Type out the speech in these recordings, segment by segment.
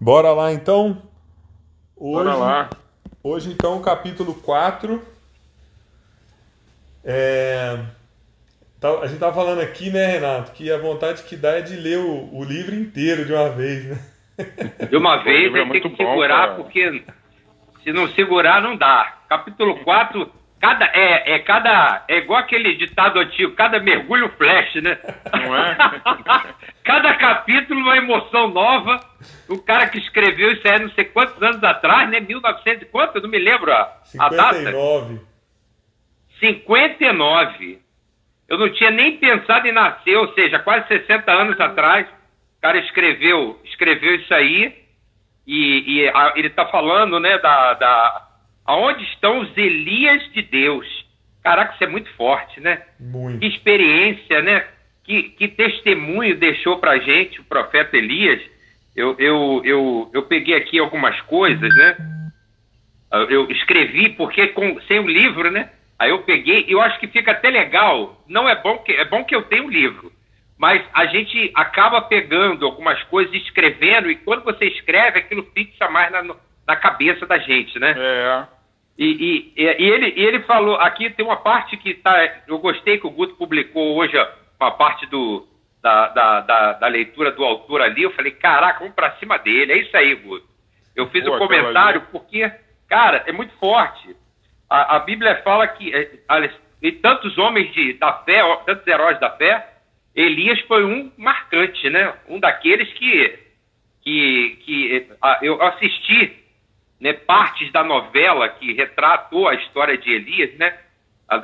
Bora lá então? Hoje, Bora lá. Hoje então, capítulo 4. É... Tá, a gente tá falando aqui, né, Renato, que a vontade que dá é de ler o, o livro inteiro de uma vez, né? De uma vez, é tem que bom, segurar, cara. porque se não segurar, não dá. Capítulo 4, cada, é, é, cada, é igual aquele ditado antigo, cada mergulho flash, né? Não é? cada capítulo uma emoção nova. O cara que escreveu isso aí não sei quantos anos atrás, né? 1900 e quanto? Eu não me lembro a, 59. a data. 59. Eu não tinha nem pensado em nascer, ou seja, quase 60 anos atrás, o cara escreveu, escreveu isso aí e, e a, ele está falando, né, da, da aonde estão os Elias de Deus. Caraca, isso é muito forte, né? Muito. Que experiência, né? Que, que testemunho deixou para gente o profeta Elias. Eu, eu, eu, eu peguei aqui algumas coisas, né? Eu escrevi porque com, sem o livro, né? Aí eu peguei, eu acho que fica até legal. Não é bom que é bom que eu tenha o um livro, mas a gente acaba pegando algumas coisas, escrevendo e quando você escreve, aquilo fixa mais na, na cabeça da gente, né? É. E, e, e, ele, e ele falou, aqui tem uma parte que tá, eu gostei que o Guto publicou hoje, uma parte do, da, da, da, da leitura do autor ali, eu falei, caraca, vamos pra cima dele, é isso aí, Guto. Eu fiz o um comentário porque, cara, é muito forte. A, a Bíblia fala que é, e tantos homens de, da fé, tantos heróis da fé, Elias foi um marcante, né? Um daqueles que, que, que a, eu assisti né, partes da novela que retratou a história de Elias, né?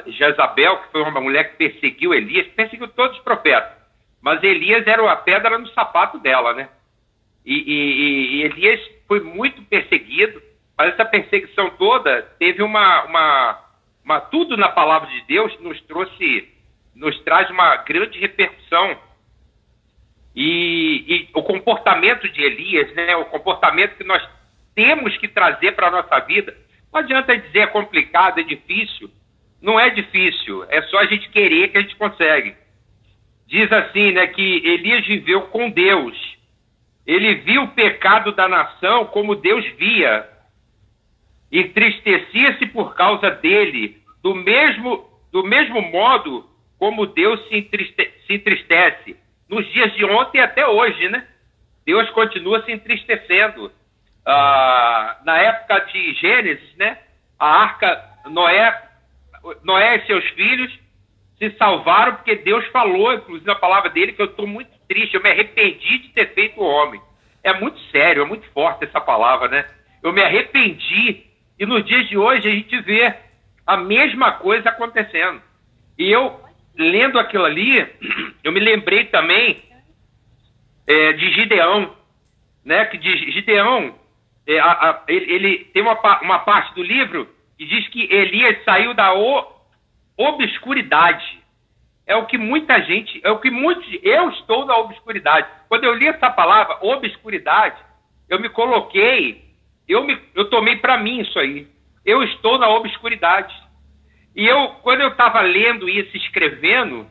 Jezabel, que foi uma mulher que perseguiu Elias, perseguiu todos os profetas. Mas Elias era a pedra no sapato dela, né? E, e, e Elias foi muito perseguido, mas essa perseguição toda teve uma, uma, uma, tudo na palavra de Deus nos trouxe, nos traz uma grande repercussão. E, e o comportamento de Elias, né, o comportamento que nós temos que trazer para a nossa vida, não adianta dizer é complicado, é difícil. Não é difícil, é só a gente querer que a gente consegue. Diz assim, né, que Elias viveu com Deus. Ele viu o pecado da nação como Deus via entristecia-se por causa dele, do mesmo, do mesmo modo como Deus se, entriste, se entristece. Nos dias de ontem até hoje, né? Deus continua se entristecendo. Ah, na época de Gênesis, né? A arca, Noé, Noé e seus filhos se salvaram porque Deus falou, inclusive na palavra dele, que eu estou muito triste, eu me arrependi de ter feito o homem. É muito sério, é muito forte essa palavra, né? Eu me arrependi e nos dias de hoje a gente vê a mesma coisa acontecendo. E eu, lendo aquilo ali, eu me lembrei também é, de Gideão, né? Que de Gideão, é, a, a, ele, ele, tem uma, uma parte do livro que diz que Elias saiu da o, obscuridade. É o que muita gente, é o que muitos, eu estou na obscuridade. Quando eu li essa palavra, obscuridade, eu me coloquei eu, me, eu tomei para mim isso aí. Eu estou na obscuridade. E eu, quando eu estava lendo isso, escrevendo,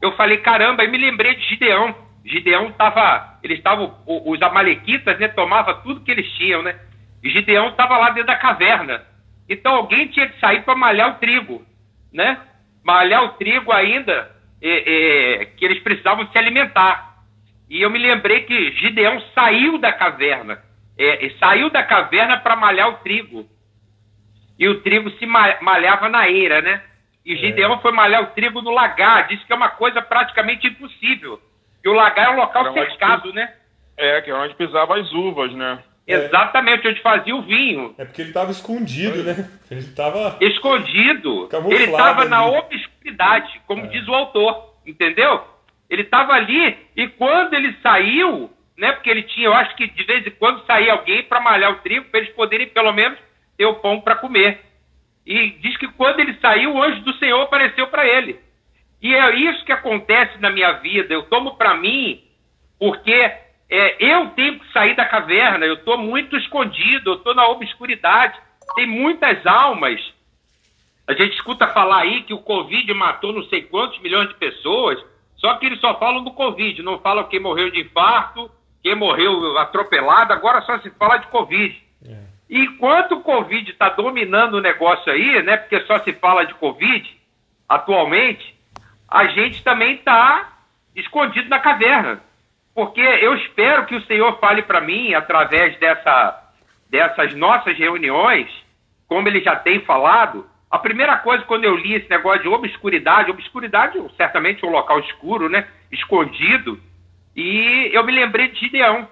eu falei, caramba, e me lembrei de Gideão. Gideão estava, eles estavam, os amalequitas, né, tomava tudo que eles tinham, né? E Gideão estava lá dentro da caverna. Então alguém tinha que sair para malhar o trigo, né? Malhar o trigo ainda, é, é, que eles precisavam se alimentar. E eu me lembrei que Gideão saiu da caverna é, saiu da caverna para malhar o trigo. E o trigo se malhava na eira, né? E é. Gideão foi malhar o trigo no lagar. Disse que é uma coisa praticamente impossível. E o lagar é um local cercado, né? É, que é onde pisava as uvas, né? Exatamente, onde fazia o vinho. É porque ele estava escondido, né? Ele estava. Escondido. Ele estava na obscuridade, como é. diz o autor. Entendeu? Ele estava ali e quando ele saiu, né? Porque ele tinha, eu acho que de vez em quando saía alguém para malhar o trigo, para eles poderem pelo menos ter o pão para comer. E diz que quando ele saiu, o anjo do Senhor apareceu para ele. E é isso que acontece na minha vida. Eu tomo para mim, porque é, eu tenho que sair da caverna, eu estou muito escondido, eu estou na obscuridade. Tem muitas almas. A gente escuta falar aí que o Covid matou não sei quantos milhões de pessoas, só que eles só falam do Covid, não falam quem morreu de infarto, quem morreu atropelado, agora só se fala de Covid. É. Enquanto o Covid está dominando o negócio aí, né? Porque só se fala de Covid atualmente, a gente também está escondido na caverna. Porque eu espero que o Senhor fale para mim, através dessa, dessas nossas reuniões, como ele já tem falado, a primeira coisa quando eu li esse negócio de obscuridade, obscuridade certamente é um local escuro, né? Escondido. E eu me lembrei de Gideão.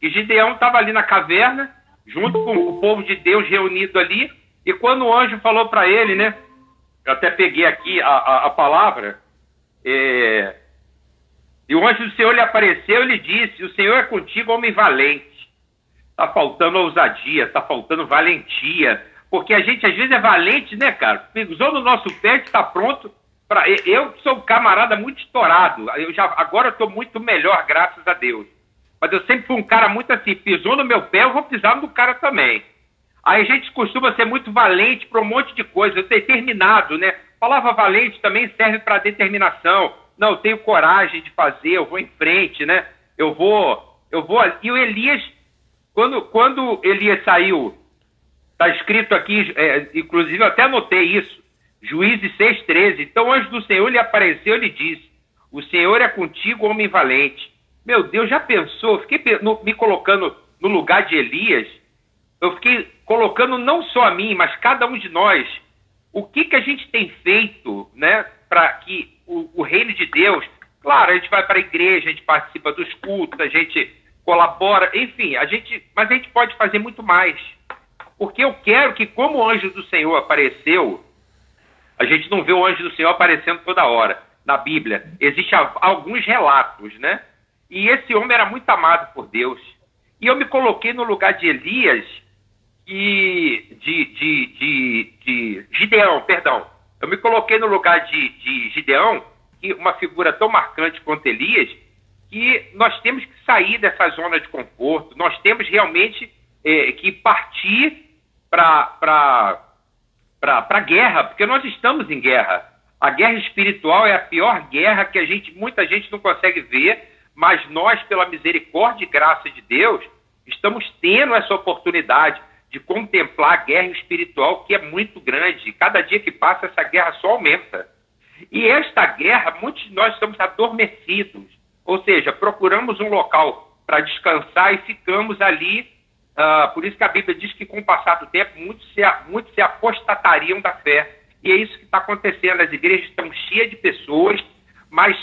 E Gideão estava ali na caverna, junto com o povo de Deus reunido ali. E quando o anjo falou para ele, né? Eu até peguei aqui a, a, a palavra. É, e o anjo do Senhor lhe apareceu e lhe disse: O Senhor é contigo, homem valente. Está faltando ousadia, está faltando valentia. Porque a gente às vezes é valente, né, cara? Pisou no nosso pé, está pronto. Pra... Eu sou um camarada muito estourado. Eu já... Agora eu estou muito melhor, graças a Deus. Mas eu sempre fui um cara muito assim: pisou no meu pé, eu vou pisar no cara também. Aí a gente costuma ser muito valente para um monte de coisa, determinado, né? Palavra valente também serve para determinação não, eu tenho coragem de fazer, eu vou em frente, né? Eu vou, eu vou. E o Elias, quando, quando Elias saiu, está escrito aqui, é, inclusive eu até anotei isso, Juízes 6,13. Então o anjo do Senhor lhe apareceu e lhe disse: O Senhor é contigo, homem valente. Meu Deus, já pensou? Fiquei no, me colocando no lugar de Elias. Eu fiquei colocando não só a mim, mas cada um de nós. O que, que a gente tem feito, né, para que o, o reino de Deus, claro, a gente vai para a igreja, a gente participa dos cultos, a gente colabora, enfim, a gente, mas a gente pode fazer muito mais. Porque eu quero que, como o anjo do Senhor apareceu, a gente não vê o anjo do Senhor aparecendo toda hora na Bíblia. Existem alguns relatos, né? E esse homem era muito amado por Deus. E eu me coloquei no lugar de Elias e de, de, de, de Gideão, perdão. Eu me coloquei no lugar de, de Gideão, que uma figura tão marcante quanto Elias, que nós temos que sair dessa zona de conforto, nós temos realmente é, que partir para a guerra, porque nós estamos em guerra. A guerra espiritual é a pior guerra que a gente, muita gente não consegue ver, mas nós, pela misericórdia e graça de Deus, estamos tendo essa oportunidade de contemplar a guerra espiritual que é muito grande. Cada dia que passa, essa guerra só aumenta. E esta guerra, muitos de nós estamos adormecidos, ou seja, procuramos um local para descansar e ficamos ali. Uh, por isso que a Bíblia diz que com o passar do tempo, muitos se, muitos se apostatariam da fé. E é isso que está acontecendo. As igrejas estão cheias de pessoas, mas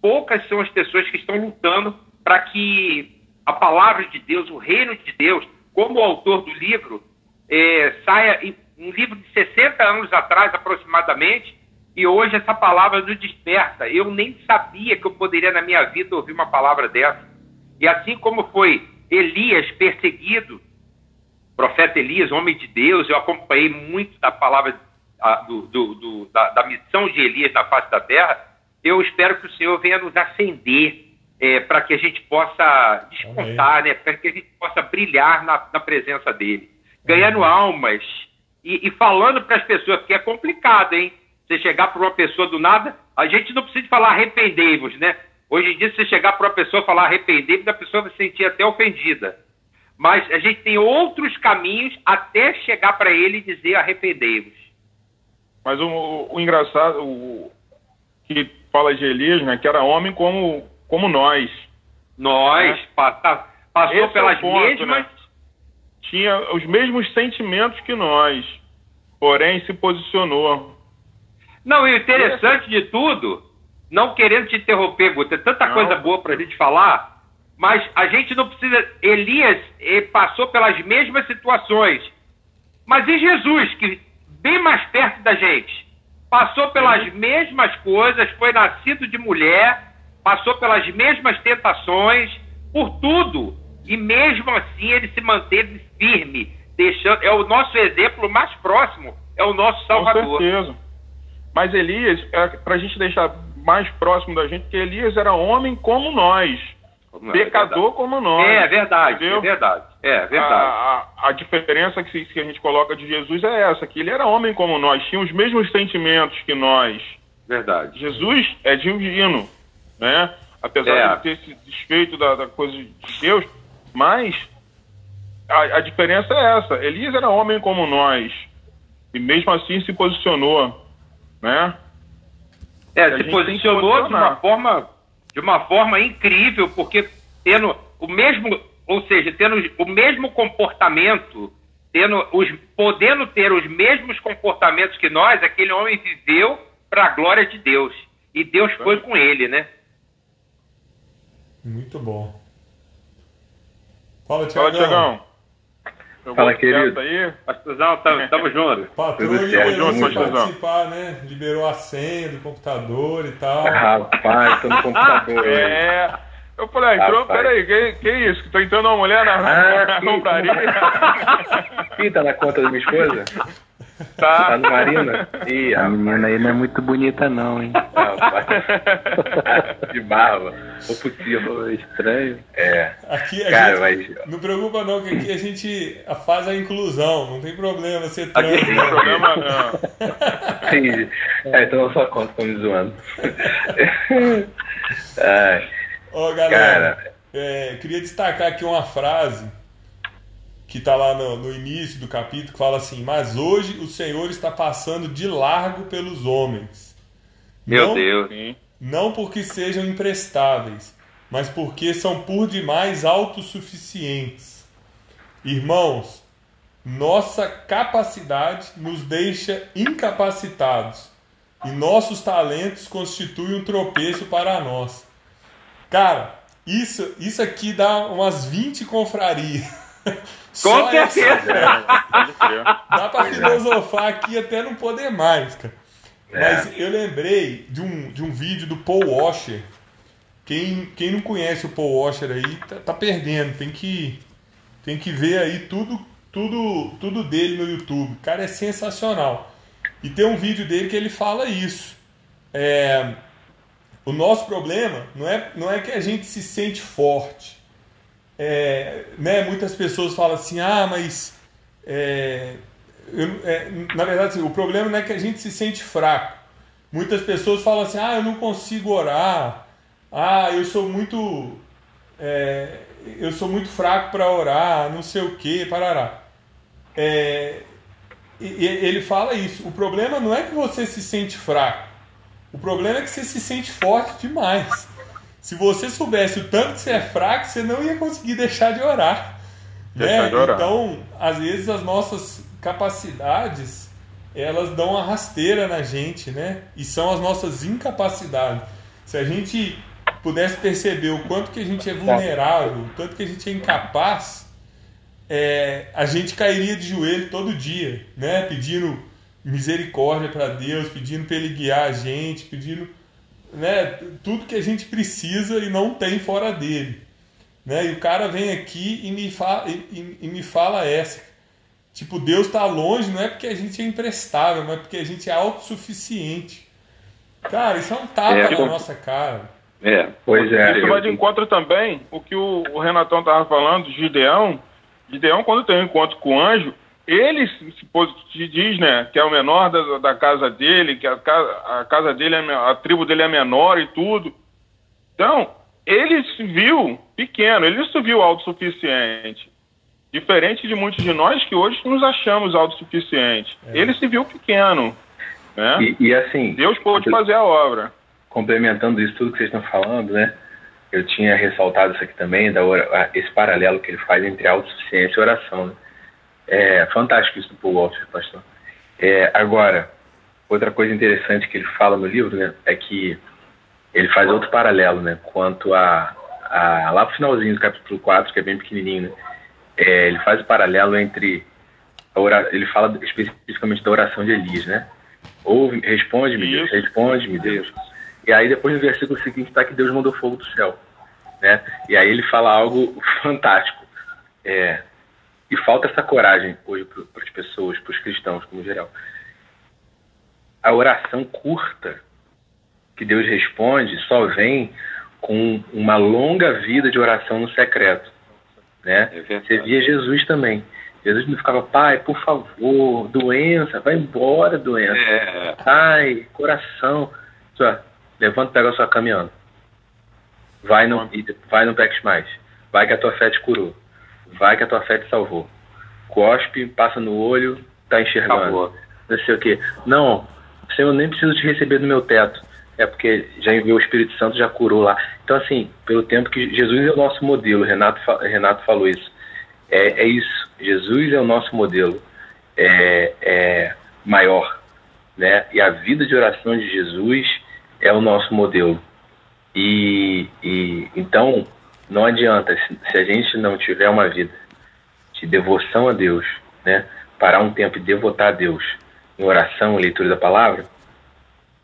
poucas são as pessoas que estão lutando para que a palavra de Deus, o reino de Deus, como autor do livro, é, saia um livro de 60 anos atrás, aproximadamente, e hoje essa palavra nos desperta. Eu nem sabia que eu poderia, na minha vida, ouvir uma palavra dessa. E assim como foi Elias perseguido, profeta Elias, homem de Deus, eu acompanhei muito da palavra, do, do, do, da, da missão de Elias na face da terra. Eu espero que o Senhor venha nos acender é, para que a gente possa descontar, né, para que a gente possa brilhar na, na presença dele, ganhando Amém. almas e, e falando para as pessoas, porque é complicado, hein? Você chegar para uma pessoa do nada, a gente não precisa falar arrependei-vos, né? Hoje em dia, se você chegar para uma pessoa e falar arrependei-vos, a pessoa vai se sentir até ofendida. Mas a gente tem outros caminhos até chegar para ele e dizer arrependei-vos. Mas o, o engraçado, o, que fala de Elias, né, que era homem como como nós. Nós, né? passa, passou Esse pelas é ponto, mesmas. Né? Tinha os mesmos sentimentos que nós, porém se posicionou. Não, e o interessante de tudo, não querendo te interromper, Guta, tanta não. coisa boa para a gente falar, mas a gente não precisa. Elias passou pelas mesmas situações. Mas e Jesus, que bem mais perto da gente, passou pelas mesmas coisas, foi nascido de mulher, passou pelas mesmas tentações, por tudo, e mesmo assim ele se manteve firme, deixando é o nosso exemplo mais próximo, é o nosso Salvador. Com certeza. Mas Elias, é, para a gente deixar mais próximo da gente, que Elias era homem como nós, é pecador é como nós. É, verdade, entendeu? é verdade. É verdade. A, a, a diferença que, que a gente coloca de Jesus é essa, que ele era homem como nós, tinha os mesmos sentimentos que nós. Verdade. Jesus é divino, né? apesar É. de ter se desfeito da, da coisa de Deus, mas a, a diferença é essa. Elias era homem como nós, e mesmo assim se posicionou, né? É, se posicionou de uma forma de uma forma incrível, porque tendo o mesmo, ou seja, tendo o mesmo comportamento, tendo os, podendo ter os mesmos comportamentos que nós, aquele homem viveu para a glória de Deus. E Deus foi com ele, né? Muito bom. Fala, Fala, Tiagão. Tiagão. Eu Fala, querido. Aí. Pastorzão, tamo, tamo junto. Patrão liberou junto, participar, né? Liberou a senha do computador e tal. Rapaz, tô no computador. É. Eu falei, ah, entrou, peraí, que, que isso? Que tô entrando uma mulher na, Ah, na compraria? Ih, tá na conta da minha esposa? Tá. Tá no Marina? Ih, A rapaz. menina aí não é muito bonita não, hein? rapaz. De barba. Ô putinho. Pô, estranho. É. Aqui a Cara, gente. mas. Não preocupa não, que aqui a gente faz a inclusão, não tem problema ser Aqui trans. tem Não tem né? problema não. Entendi. É, então na sua conta, tô me zoando. Ai, Ó, galera, Cara. é, queria destacar aqui uma frase que tá lá no, no início do capítulo, que fala assim, mas hoje o Senhor está passando de largo pelos homens. Meu Não- Deus. Não porque sejam imprestáveis, mas porque são por demais autossuficientes. Irmãos, nossa capacidade nos deixa incapacitados e nossos talentos constituem um tropeço para nós. Cara, isso, isso aqui dá umas 20 confrarias. Só essa certeza. Dá pra filosofar aqui até não poder mais, cara. É. Mas eu lembrei de um, de um vídeo do Paul Washer. Quem, quem não conhece o Paul Washer aí tá, tá perdendo. Tem que, tem que ver aí tudo, tudo, tudo dele no YouTube. O cara é sensacional. E tem um vídeo dele que ele fala isso. É, o nosso problema não é, não é que a gente se sente forte. É, né, muitas pessoas falam assim, ah, mas é, eu- é, na verdade, assim, o problema não é que a gente se sente fraco. Muitas pessoas falam assim, ah, eu não consigo orar, ah, eu sou muito, é, eu sou muito fraco para orar, não sei o que, parará. É, ele fala isso. O problema não é que você se sente fraco. O problema é que você se sente forte demais. Se você soubesse o tanto que você é fraco, você não ia conseguir deixar de orar. Deixar né? de orar. Então, às vezes as nossas capacidades elas dão uma rasteira na gente, né? E são as nossas incapacidades. Se a gente pudesse perceber o quanto que a gente é vulnerável, o tanto que a gente é incapaz, é, a gente cairia de joelho todo dia, né? Pedindo misericórdia para Deus, pedindo para Ele guiar a gente, pedindo né, tudo que a gente precisa e não tem fora dele. Né? E o cara vem aqui e me, fa e, e- e me fala essa. Tipo, Deus está longe, não é porque a gente é imprestável, mas porque a gente é autossuficiente. Cara, isso é um tapa É, na nossa cara. É. Pois é. Isso vai de encontro também o que o, o Renatão estava falando, Gideão. Gideão, quando tem um encontro com o anjo, ele se, diz, né, que é o menor da, da casa dele, que a casa, a casa dele, é, a tribo dele é menor e tudo. Então, ele se viu pequeno, ele se viu autossuficiente. Diferente de muitos de nós que hoje nos achamos autossuficientes. Ele se viu pequeno, né? E, e assim, Deus pôde fazer a obra. complementando isso tudo que vocês estão falando, né? Eu tinha ressaltado isso aqui também, da esse paralelo que ele faz entre autossuficiência e oração. Né? É fantástico isso do Paul Walsh, pastor. É, agora, outra coisa interessante que ele fala no livro, né, é que ele faz outro paralelo, né, quanto a, a lá pro finalzinho do capítulo 4, que é bem pequenininho, né, é, ele faz o paralelo entre a ora, ele fala especificamente da oração de Elias, né? Ouve, responde-me, Deus, responde-me, Deus. E aí depois no versículo seguinte está que Deus mandou fogo do céu, né? E aí ele fala algo fantástico. É, e falta essa coragem hoje para as pessoas, para os cristãos como geral. A oração curta que Deus responde só vem com uma longa vida de oração no secreto, né? É. Você via Jesus também. Jesus não ficava, pai, por favor, doença, vai embora, doença. É. Ai, coração. Só, levanta e pega a sua caminhando. Vai não, vai não peques mais. Vai que a tua fé te curou. Vai que a tua fé te salvou. Cospe, passa no olho, tá enxergando. Acabou. Não sei o quê. Não, Senhor, eu nem preciso te receber no meu teto. É porque já enviou o Espírito Santo, já curou lá. Então, assim, pelo tempo que Jesus é o nosso modelo, Renato, Renato falou isso. É, é isso. Jesus é o nosso modelo é, é maior. Né? E a vida de oração de Jesus é o nosso modelo. E, e então, não adianta, se, a gente não tiver uma vida de devoção a Deus, né? parar um tempo e devotar a Deus em oração, leitura da palavra,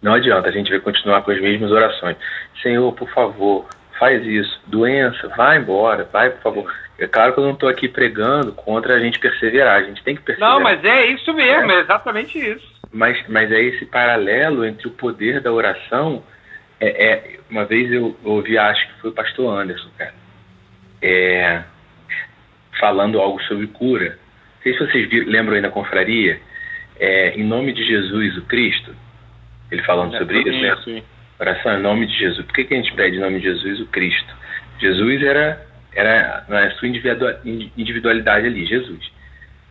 não adianta, a gente vai continuar com as mesmas orações. Senhor, por favor, faz isso. Doença, vai embora, vai, por favor. É claro que eu não estou aqui pregando contra a gente perseverar, a gente tem que perseverar. Não, mas é isso mesmo, é, é exatamente isso. Mas, mas é esse paralelo entre o poder da oração. É, é uma vez eu ouvi, acho que foi o pastor Anderson, cara, é, falando algo sobre cura. Não sei se vocês viram, lembram aí na confraria, é, em nome de Jesus, o Cristo, ele falando sobre isso, né? Sim. Oração em nome de Jesus. Por que, que a gente pede em nome de Jesus, o Cristo? Jesus era, era na sua individualidade ali, Jesus.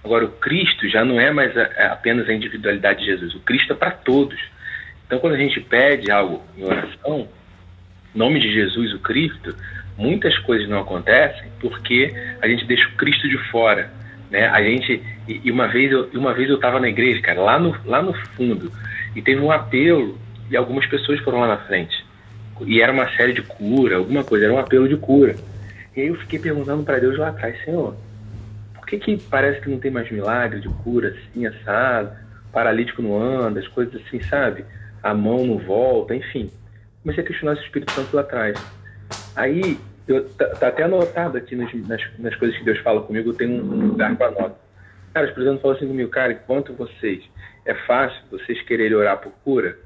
Agora, o Cristo já não é mais a, apenas a individualidade de Jesus, o Cristo é para todos. Então, quando a gente pede algo em oração, nome de Jesus, o Cristo, muitas coisas não acontecem porque a gente deixa o Cristo de fora. Né? A gente, e uma vez eu uma vez eu estava na igreja, cara, lá no, lá no fundo, e teve um apelo e algumas pessoas foram lá na frente. E era uma série de cura, alguma coisa, era um apelo de cura. E aí eu fiquei perguntando para Deus lá atrás, Senhor, por que que parece que não tem mais milagre de cura assim, assado, paralítico não anda, as coisas assim, sabe? A mão não volta, enfim. Comecei a questionar esse Espírito Santo lá atrás. Aí, eu, tá, tá até anotado aqui nas, nas, nas, coisas que Deus fala comigo, tenho um, um lugar com a nota. Cara, o Espírito Santo falou assim comigo, cara, enquanto vocês, é fácil vocês quererem orar por cura,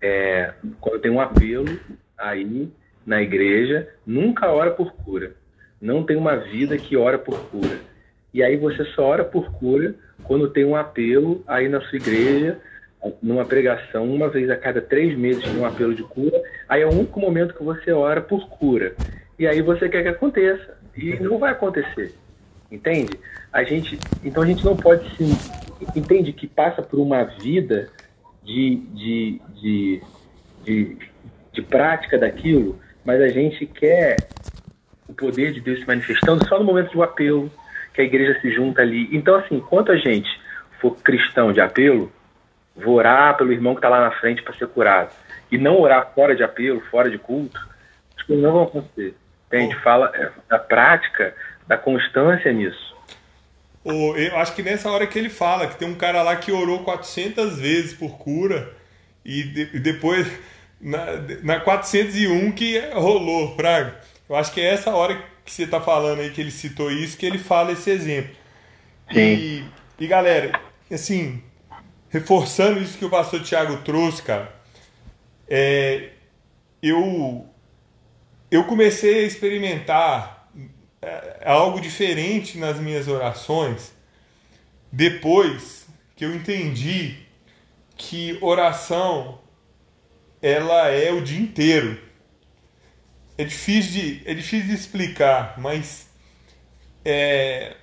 é, quando tem um apelo aí na igreja, nunca ora por cura. Não tem uma vida que ora por cura. E aí você só ora por cura quando tem um apelo aí na sua igreja, numa pregação, uma vez a cada três meses tem um apelo de cura. Aí é o único momento que você ora por cura. E aí você quer que aconteça. E não vai acontecer. Entende? A gente, então a gente não pode se. Entende que passa por uma vida de, de, de, de, de prática daquilo, mas a gente quer o poder de Deus se manifestando só no momento do apelo, que a igreja se junta ali. Então, assim, enquanto a gente for cristão de apelo, vou orar pelo irmão que está lá na frente para ser curado, e não orar fora de apelo, fora de culto, as coisas não vão acontecer. A gente fala é, da prática, da constância nisso eu acho que nessa hora que ele fala que tem um cara lá que orou 400 vezes por cura e, de, depois na, na 401 que rolou, Fraga. Eu acho que é essa hora que você está falando aí que ele citou isso que ele fala esse exemplo. Sim. E, e galera, assim, reforçando isso que o pastor Tiago trouxe, cara, é, eu, eu comecei a experimentar é, algo diferente nas minhas orações depois que eu entendi que oração ela é o dia inteiro. É difícil de, é difícil de explicar, mas é,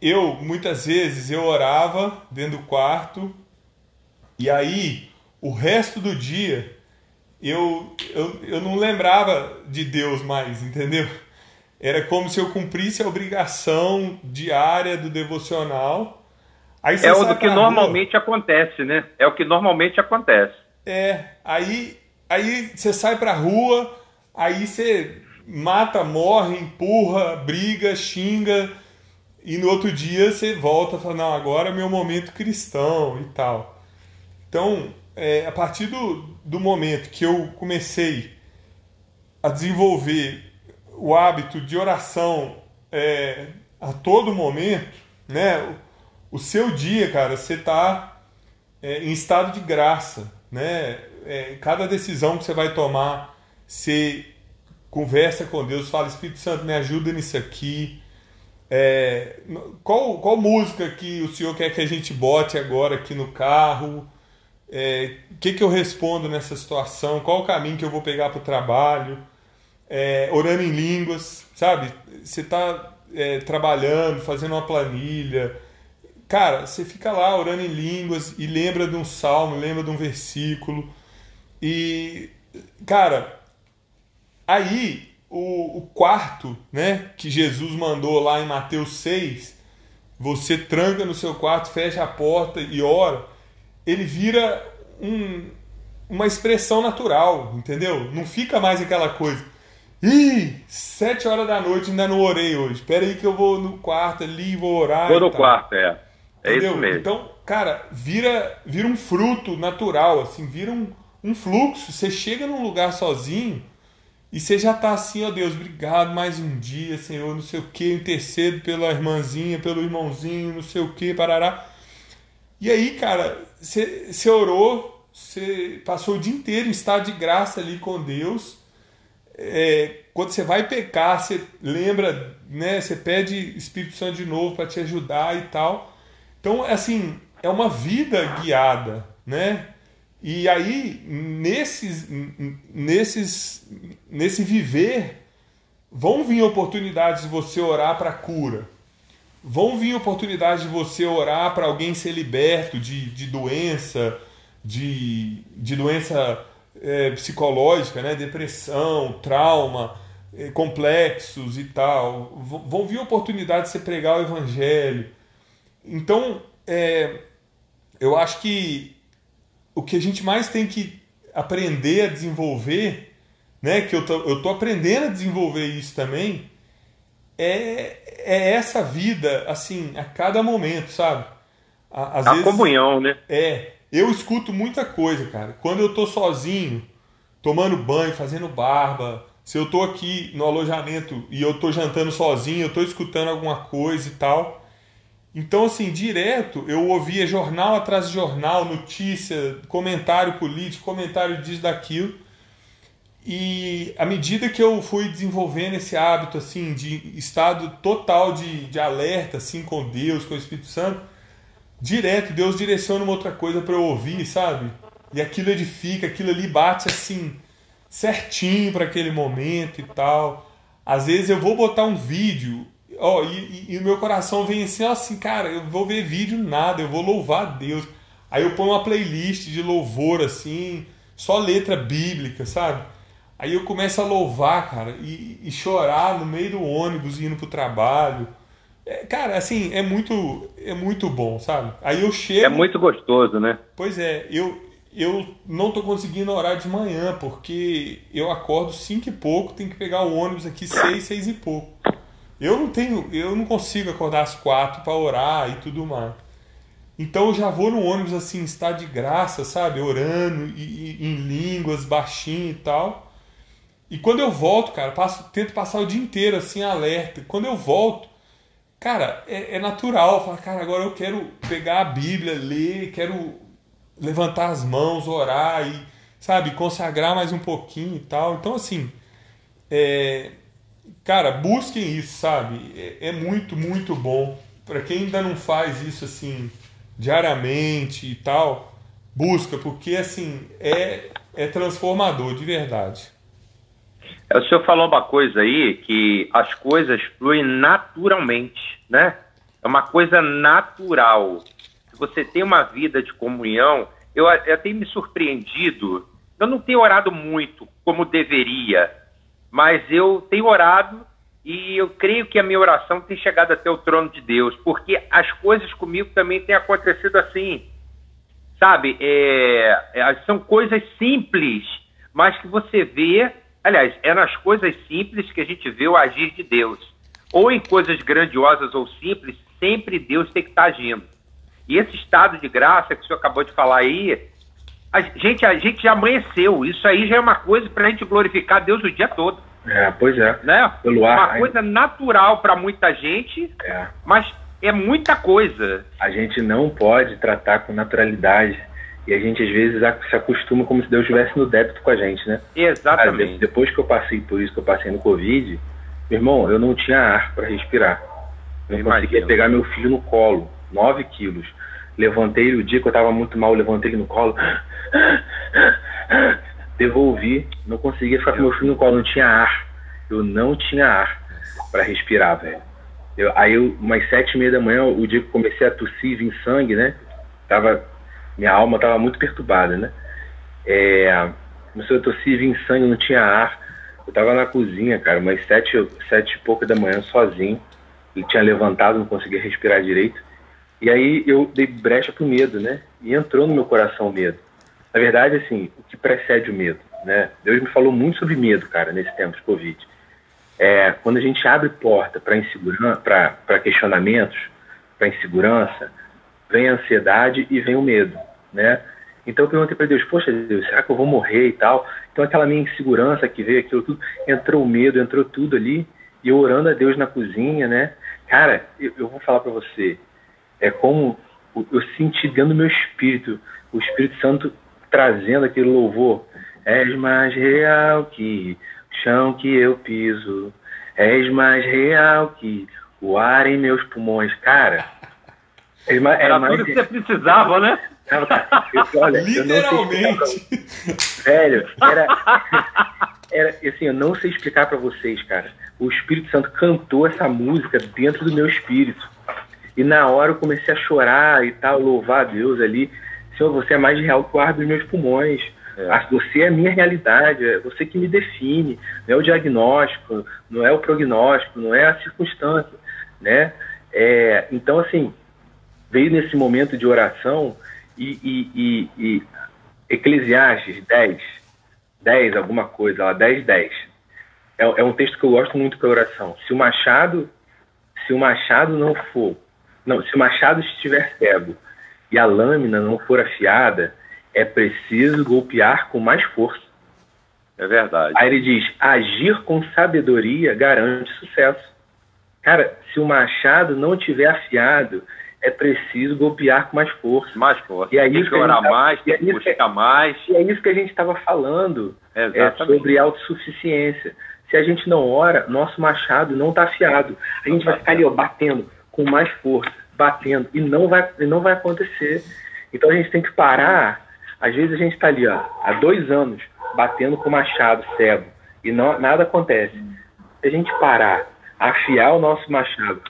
eu muitas vezes eu orava dentro do quarto e aí o resto do dia eu, eu, eu não lembrava de Deus mais, entendeu? Era como se eu cumprisse a obrigação diária do devocional. é o que normalmente acontece, né? É o que normalmente acontece. É, aí, aí você sai pra rua, aí você mata, morre, empurra, briga, xinga, e no outro dia você volta e fala, não, agora é meu momento cristão e tal. Então, é, a partir do, do momento que eu comecei a desenvolver o hábito de oração é, a todo momento, né? O, o seu dia, cara, você está é, em estado de graça, né? É, cada decisão que você vai tomar, você conversa com Deus, fala Espírito Santo, me ajuda nisso aqui. É, qual, qual música que o Senhor quer que a gente bote agora aqui no carro? O é, que, que eu respondo nessa situação? Qual o caminho que eu vou pegar para o trabalho? é, orando em línguas, sabe? Você está é, trabalhando, fazendo uma planilha. Cara, você fica lá orando em línguas e lembra de um salmo, lembra de um versículo. E, cara, aí o, o quarto, né, que Jesus mandou lá em Mateus 6, você tranca no seu quarto, fecha a porta e ora, ele vira um, uma expressão natural, entendeu? Não fica mais aquela coisa. Ih, sete horas da noite ainda não orei hoje. Espera aí que eu vou no quarto ali e vou orar. Vou no quarto, é. É Entendeu? isso mesmo. Então, cara, vira, vira um fruto natural, assim, vira um, um fluxo. Você chega num lugar sozinho e você já tá assim, ó Deus, obrigado mais um dia, Senhor, não sei o que, intercedo pela irmãzinha, pelo irmãozinho, não sei o que, parará. E aí, cara, você, você orou, você passou o dia inteiro em estado de graça ali com Deus. É, quando você vai pecar, você lembra, né? Você pede Espírito Santo de novo para te ajudar e tal. Então, assim, é uma vida guiada, né? E aí, nesses, nesses, nesse viver, vão vir oportunidades de você orar para cura. Vão vir oportunidades de você orar para alguém ser liberto de, de doença, de, de doença é, psicológica, né? depressão, trauma, é, complexos e tal. Vão vir oportunidades de você pregar o evangelho. Então, é, eu acho que o que a gente mais tem que aprender a desenvolver, né, que eu tô, eu tô aprendendo a desenvolver isso também, é, é essa vida, assim, a cada momento, sabe? Às a vezes, comunhão, né? É. Eu escuto muita coisa, cara. Quando eu tô sozinho, tomando banho, fazendo barba, se eu tô aqui no alojamento e eu tô jantando sozinho, eu tô escutando alguma coisa e tal. Então, assim, direto eu ouvia jornal atrás de jornal, notícia, comentário político, comentário disso, daquilo. E à medida que eu fui desenvolvendo esse hábito, assim, de estado total de, de alerta, assim, com Deus, com o Espírito Santo, direto Deus direciona uma outra coisa para eu ouvir, sabe? E aquilo edifica, aquilo ali bate, assim, certinho para aquele momento e tal. Às vezes eu vou botar um vídeo, ó, e, e, e o meu coração vem assim, assim, cara, eu vou ver vídeo nada, eu vou louvar a Deus. Aí eu ponho uma playlist de louvor, assim, só letra bíblica, sabe? Aí eu começo a louvar, cara, e, e chorar no meio do ônibus indo pro trabalho. É, cara, assim, é muito, é muito bom, sabe? Aí eu chego. É muito gostoso, né? Pois é, eu, eu não tô conseguindo orar de manhã, porque eu acordo cinco e pouco, tenho que pegar o ônibus aqui seis, seis e pouco. Eu não tenho, eu não consigo acordar às quatro para orar e tudo mais. Então eu já vou no ônibus assim, está de graça, sabe? Orando e, e, em línguas, baixinho e tal. E quando eu volto, cara, passo, tento passar o dia inteiro assim, alerta. Quando eu volto, cara, é, é natural. Falar, cara, agora eu quero pegar a Bíblia, ler, quero levantar as mãos, orar e, sabe, consagrar mais um pouquinho e tal. Então, assim, é, cara, busquem isso, sabe? É, é muito, muito bom. Para quem ainda não faz isso assim diariamente e tal, busca, porque assim é, é transformador de verdade. É, o senhor falou uma coisa aí que as coisas fluem naturalmente, né? É uma coisa natural. Se você tem uma vida de comunhão, eu, eu tenho me surpreendido. Eu não tenho orado muito como deveria, mas eu tenho orado e eu creio que a minha oração tem chegado até o trono de Deus, porque as coisas comigo também têm acontecido assim. Sabe? É, é, são coisas simples, mas que você vê Aliás, é nas coisas simples que a gente vê o agir de Deus. Ou em coisas grandiosas ou simples, sempre Deus tem que estar agindo. E esse estado de graça que o senhor acabou de falar aí, a gente, a gente já amanheceu. Isso aí já é uma coisa para a gente glorificar Deus o dia todo. É, pois é. Né? Pelo ar, uma coisa natural para muita gente, é. mas é muita coisa. A gente não pode tratar com naturalidade e a gente às vezes se acostuma como se Deus estivesse no débito com a gente, né? Exatamente. depois que eu passei por isso, que eu passei no Covid, meu irmão, eu não tinha ar para respirar. Eu não conseguia pegar meu filho no colo, 9 quilos. Levantei o dia que eu estava muito mal, levantei no colo. Devolvi, não conseguia ficar com meu filho no colo, não tinha ar. eu não tinha ar para respirar, velho. Eu, aí, eu, umas sete e meia da manhã, o dia que comecei a tossir em sangue, né? Tava, minha alma tava muito perturbada, né? É, começou a tossir em sangue, não tinha ar. Eu tava na cozinha, cara, umas sete, sete e pouca da manhã, sozinho. Ele tinha levantado, não conseguia respirar direito. E aí eu dei brecha pro medo, né? E entrou no meu coração o medo. Na verdade, assim, o que precede o medo, né? Deus me falou muito sobre medo, cara, nesse tempo de Covid. É, quando a gente abre porta para insegurança, para questionamentos, para insegurança, vem a ansiedade e vem o medo, né? Então eu perguntei para Deus, poxa Deus, será que eu vou morrer e tal? Então aquela minha insegurança que veio, aquilo tudo, entrou o medo, entrou tudo ali, e eu orando a Deus na cozinha, né? Cara, eu, eu vou falar para você, é como eu senti dentro do meu espírito, o Espírito Santo trazendo aquele louvor. És mais real que o chão que eu piso, és mais real que o ar em meus pulmões. Cara, é mais, é Era mais... tudo que você precisava, né? olha, Literalmente. Velho, era, era assim, eu não sei explicar para vocês, cara. O Espírito Santo cantou essa música dentro do meu espírito. E na hora eu comecei a chorar e tal, louvar a Deus ali. Senhor, você é mais real que o ar dos meus pulmões. É. Você é a minha realidade, é você que me define. Não é o diagnóstico, não é o prognóstico, não é a circunstância, né? É, então, assim, veio nesse momento de oração e, e, e, e Eclesiastes 10, 10 alguma coisa, lá 10, 10. É, é um texto que eu gosto muito para oração. Se o machado, se o machado não for, não, se o machado estiver cego e a lâmina não for afiada, é preciso golpear com mais força. É verdade. Aí ele diz: agir com sabedoria garante sucesso. Cara, se o machado não tiver afiado, é preciso golpear com mais força. Mais força. E é tem que orar mais, tem que buscar mais. E é isso que a gente estava falando é, sobre autossuficiência. Se a gente não ora, nosso machado não está afiado. A gente vai ficar ali ó, batendo com mais força, batendo, e não vai, e não vai acontecer. Então a gente tem que parar. Às vezes a gente está ali ó, há dois anos batendo com machado cego e não, nada acontece. Se a gente parar, afiar o nosso machado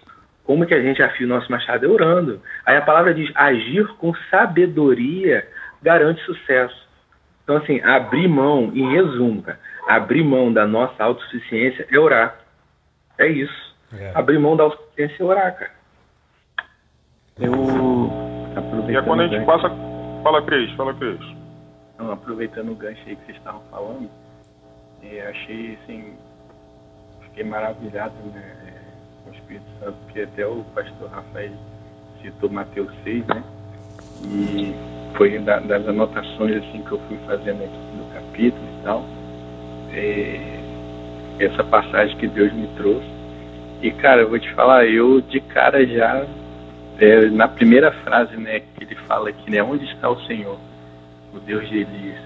como que a gente afia o nosso machado? É orando. Aí a palavra diz: agir com sabedoria garante sucesso. Então, assim, abrir mão, em resumo, cara, abrir mão da nossa autossuficiência é orar. É isso. É. Abrir mão da autossuficiência é orar, cara. Eu. E é quando a gente passa. Fala, Cris, fala, Cris. Não, aproveitando o gancho aí que vocês estavam falando, eu achei, assim, fiquei maravilhado, né? Espírito Santo, que até o pastor Rafael citou Mateus 6, né? E foi da, das anotações assim que eu fui fazendo aqui no capítulo e tal. É, essa passagem que Deus me trouxe. E cara, eu vou te falar, eu de cara já, é, na primeira frase, né, que ele fala aqui, né, onde está o Senhor, o Deus de Elias?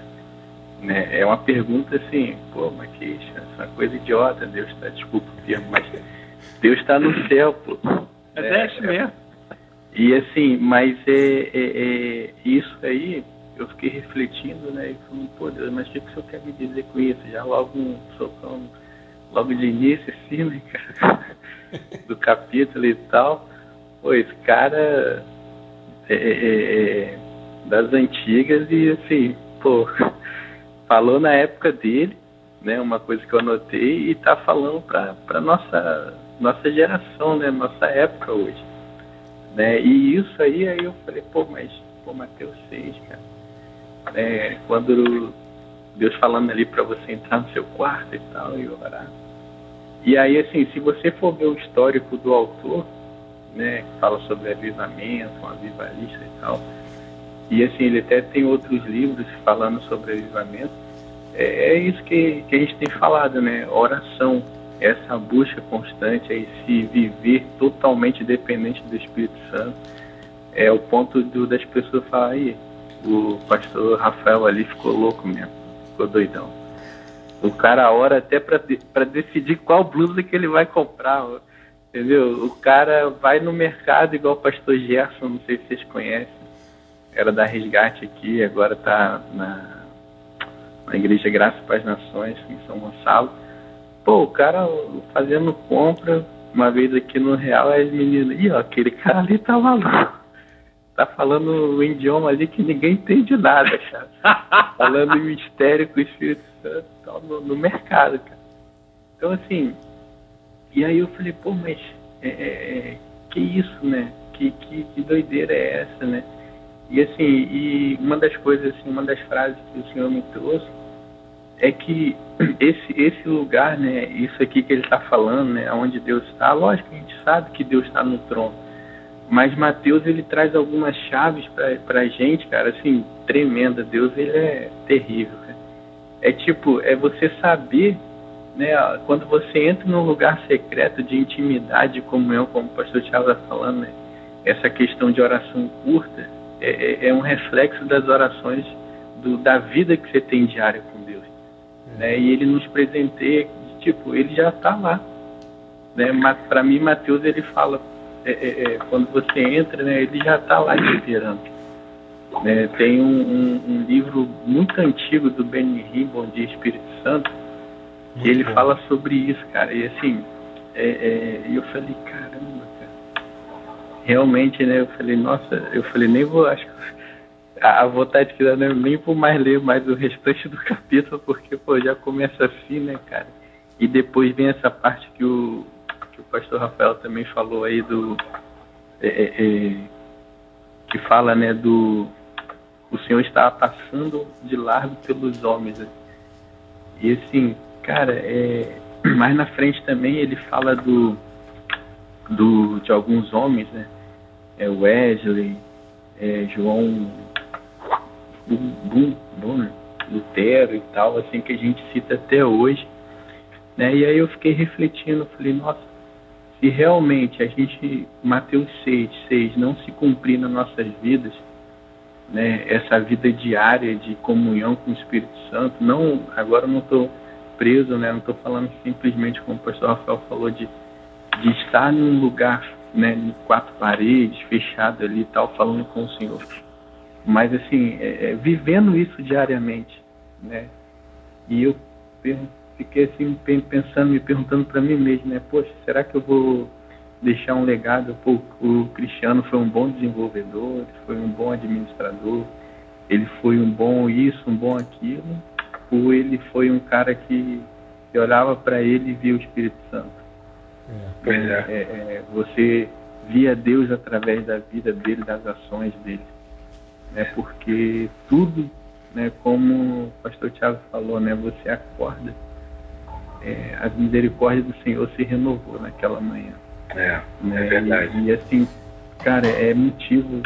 Né, é uma pergunta assim, pô, mas que isso, essa coisa idiota, Deus está, desculpa o termo, mas Deus está no céu, pô. É, é isso mesmo. E assim, mas é, é, é, isso aí, eu fiquei refletindo, né? E falando, pô Deus, mas o que o senhor quer me dizer com isso? Já logo um socão, logo de início, assim, né, cara? Do capítulo e tal. Pô, esse cara é, é, é, é das antigas e assim, pô, falou na época dele, né? Uma coisa que eu anotei e tá falando pra, pra nossa nossa geração, né? Nossa época hoje. Né? E isso aí, aí eu falei, pô, mas, pô, Mateus 6, cara. É, quando Deus falando ali para você entrar no seu quarto e tal, e orar. E aí, assim, se você for ver o histórico do autor, né, que fala sobre avivamento, um avivalista e tal, e assim, ele até tem outros livros falando sobre avivamento, é, é isso que, que a gente tem falado, né, oração, essa busca constante aí se viver totalmente dependente do Espírito Santo é o ponto do, das pessoas falarem o pastor Rafael ali ficou louco mesmo ficou doidão o cara ora até para decidir qual blusa que ele vai comprar entendeu o cara vai no mercado igual o pastor Gerson não sei se vocês conhecem era da Resgate aqui agora está na, na igreja Graça para as Nações em São Gonçalo pô, o cara fazendo compra uma vez aqui no Real, aí menino, ih, ó, aquele cara ali tá maluco. Tá falando um idioma ali que ninguém entende nada, cara. falando em mistério com o Espírito Santo no, no mercado, cara. Então, assim, e aí eu falei, pô, mas é, é, é, que isso, né? Que, que, que doideira é essa, né? E assim, e uma das coisas, assim, uma das frases que o Senhor me trouxe é que esse, esse lugar, né, isso aqui que ele está falando, né, onde Deus está, lógico a gente sabe que Deus está no trono, mas Mateus ele traz algumas chaves para a gente, cara, assim, tremenda. Deus ele é terrível. É tipo, é você saber, né, quando você entra num lugar secreto de intimidade, de comunhão, como o pastor Tiago está falando, né, essa questão de oração curta é, é, é um reflexo das orações do, da vida que você tem diária com Deus. Né? E ele nos presenteia, tipo, ele já está lá. Né? Mas para mim, Mateus ele fala, é, é, é, quando você entra, né, ele já está lá esperando. Né? Tem um, um, um, livro muito antigo do Hinn, Bom Dia Espírito Santo, muito que ele bom. fala sobre isso, cara. E assim, é, é, eu falei, caramba, cara. Realmente, né? Eu falei, nossa, eu falei, nem vou, acho que a, vontade que dá não é nem por mais ler mais o restante do capítulo, porque pô, já começa assim, né, cara? E depois vem essa parte que o, que o pastor Rafael também falou aí do. É, é, é que fala, né, do. O Senhor estava passando de largo pelos homens. E assim, cara, é, mais na frente também ele fala do, do de alguns homens, né? É Wesley, é João Boom, Lutero e tal, assim, que a gente cita até hoje. Né? E aí eu fiquei refletindo, falei, nossa, se realmente a gente, Mateus 6, 6, não se cumprir nas nossas vidas, né, essa vida diária de comunhão com o Espírito Santo, não, agora eu não estou preso, né, não estou falando simplesmente como o pastor Rafael falou, de, de estar num lugar, né, em quatro paredes, fechado ali e tal, falando com o Senhor. Mas assim é, é, vivendo isso diariamente né e eu fiquei assim pensando me perguntando para mim mesmo né poxa será que eu vou deixar um legado Pô, o Cristiano foi um bom desenvolvedor foi um bom administrador ele foi um bom isso um bom aquilo ou ele foi um cara que, que olhava para ele e via o Espírito Santo é. Pois é. é. é você via Deus através da vida dele das ações dele né? Porque tudo, né, como o pastor Tiago falou, né, você acorda, é, a misericórdia do Senhor se renovou naquela manhã. É, né? é verdade. E, e, assim, cara, é motivo,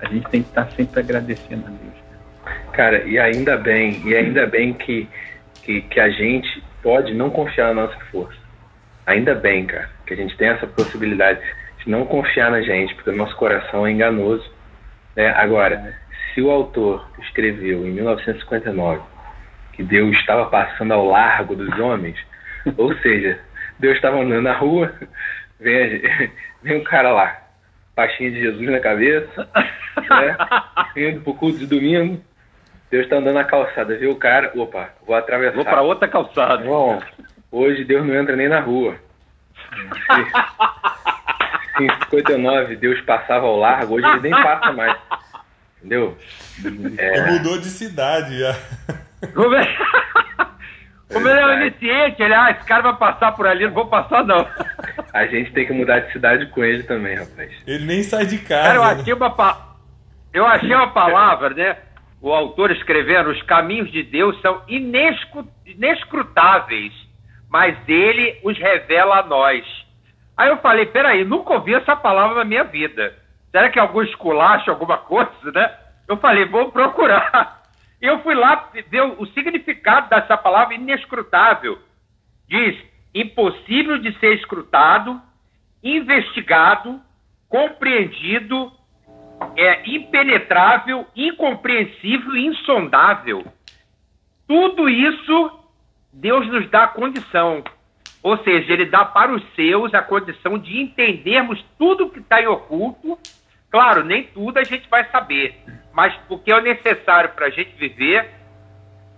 a gente tem que estar sempre agradecendo a Deus. Cara, e ainda bem, e ainda bem que, que, que a gente pode não confiar na nossa força. Ainda bem, cara, que a gente tem essa possibilidade de não confiar na gente, porque o nosso coração é enganoso é, agora, se o autor escreveu em 1959 que Deus estava passando ao largo dos homens, ou seja, Deus estava andando na rua, vem, vem um cara lá, pastinha de Jesus na cabeça, né, indo pro culto de domingo, Deus está andando na calçada, viu o cara, opa, vou atravessar. Vou para outra calçada. Bom, hoje Deus não entra nem na rua. em 59 Deus passava ao largo, hoje ele nem passa mais. Entendeu? É... Mudou de cidade já. Como é? Ele é um iniciante, ele, ah, esse cara vai passar por ali, não vou passar não. A gente tem que mudar de cidade com ele também, rapaz. Ele nem sai de casa. Cara, eu achei uma, pa... eu achei uma palavra, né? O autor escrevendo, os caminhos de Deus são inescu... inescrutáveis, mas ele os revela a nós. Aí eu falei, peraí, nunca ouvi essa palavra na minha vida. Será que algum esculacho, alguma coisa, né? Eu falei, vou procurar. Eu fui lá ver o significado dessa palavra inescrutável. Diz, impossível de ser escrutado, investigado, compreendido, é impenetrável, incompreensível, insondável. Tudo isso Deus nos dá condição. Ou seja, ele dá para os seus a condição de entendermos tudo que está em oculto. Claro, nem tudo a gente vai saber, mas porque é necessário para a gente viver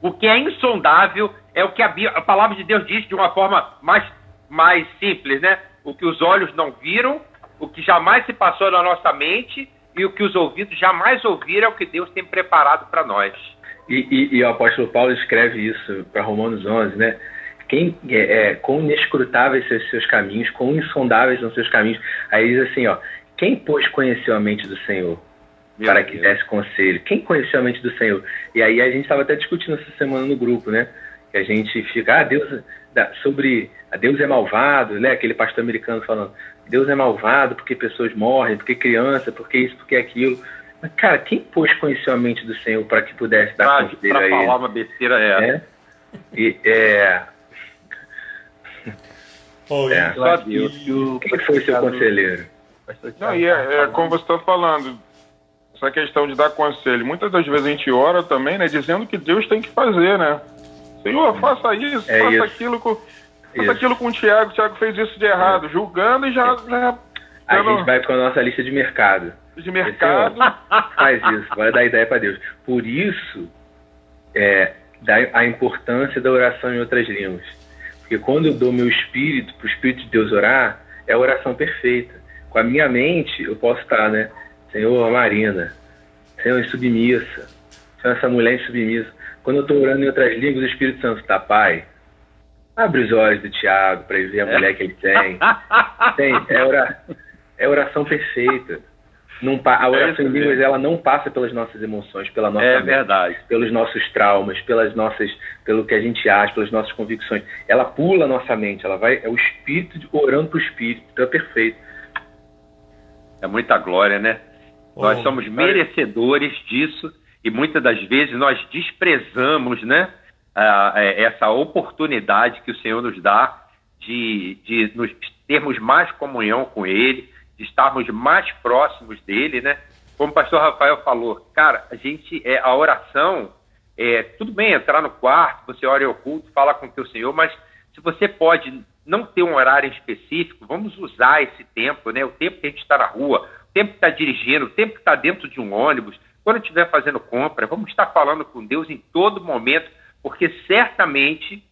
O que é insondável é o que a, a palavra de Deus diz de uma forma mais, mais simples, né? O que os olhos não viram, o que jamais se passou na nossa mente e o que os ouvidos jamais ouviram é o que Deus tem preparado para nós. E, e, e, o apóstolo Paulo escreve isso para Romanos 11, né? Quem, é, é, quão inescrutáveis são os seus caminhos, quão insondáveis são os seus caminhos. Aí diz assim, ó, quem, pois, conheceu a mente do Senhor? Meu para Deus. que desse conselho. Quem conheceu a mente do Senhor? E aí a gente estava até discutindo essa semana no grupo, né? Que a gente fica, ah, Deus, sobre, ah, Deus é malvado, né? Aquele pastor americano falando, Deus é malvado porque pessoas morrem, porque criança, porque isso, porque aquilo. Mas, cara, quem pôs conheceu a mente do Senhor para que pudesse dar pra, conselho pra a ele? falar uma besteira é. é? E, é... Oh, é. Só Deus. Quem foi seu conselheiro? Não, e é, é como você está falando, essa questão de dar conselho. Muitas das vezes a gente ora também, né, dizendo que Deus tem que fazer, né? Senhor, faça isso, é faça isso. aquilo com. Faça aquilo com o Tiago, o Tiago fez isso de errado, é. julgando e já. É. já a gente vai com a nossa lista de mercado. De mercado. faz isso, vai dar ideia para Deus. Por isso, é, a importância da oração em outras línguas. Porque quando eu dou meu espírito para o Espírito de Deus orar, é a oração perfeita. Com a minha mente, eu posso estar, né? Senhor, Marina, Senhor, submissa, Senhor, essa mulher submissa. Quando eu estou orando em outras línguas, o Espírito Santo está, Pai, abre os olhos do Tiago para ele ver a mulher que ele tem. tem é, ora, é oração perfeita. Não, a oração é em línguas ela não passa pelas nossas emoções, pela nossa é mente, verdade. pelos nossos traumas, pelas nossas, pelo que a gente acha, pelas nossas convicções. Ela pula a nossa mente, ela vai é o espírito orando para o espírito. Então é perfeito. É muita glória, né? Oh, nós somos merecedores disso e muitas das vezes nós desprezamos, né? essa oportunidade que o Senhor nos dá de, de nos, termos mais comunhão com Ele, de estarmos mais próximos dele, né? Como o pastor Rafael falou, cara, a gente, é, a oração, é, tudo bem entrar no quarto, você ora em oculto, fala com o teu Senhor, mas se você pode não ter um horário específico, vamos usar esse tempo, né? O tempo que a gente está na rua, o tempo que está dirigindo, o tempo que está dentro de um ônibus, quando estiver fazendo compra, vamos estar falando com Deus em todo momento, porque certamente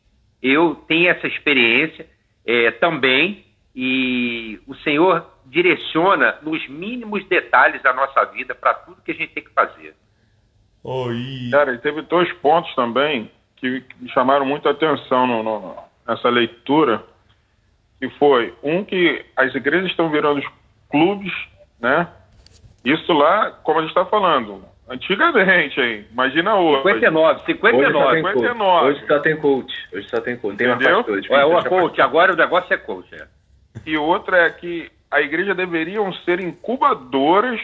eu tenho essa experiência é, também e o Senhor direciona nos mínimos detalhes a nossa vida para tudo que a gente tem que fazer. Oh, e... Cara, e teve dois pontos também que me chamaram muito a atenção no, no, nessa leitura, que foi um que as igrejas estão virando clubes, né? Isso lá, como a gente está falando, antigamente, hein? Imagina hoje. 59, 59. Hoje só tem 59. Hoje só tem coach. Hoje só tem coach. Tem Entendeu? uma faz É, o coach. Agora o negócio é coach, é. E outra é que a igreja deveriam ser incubadoras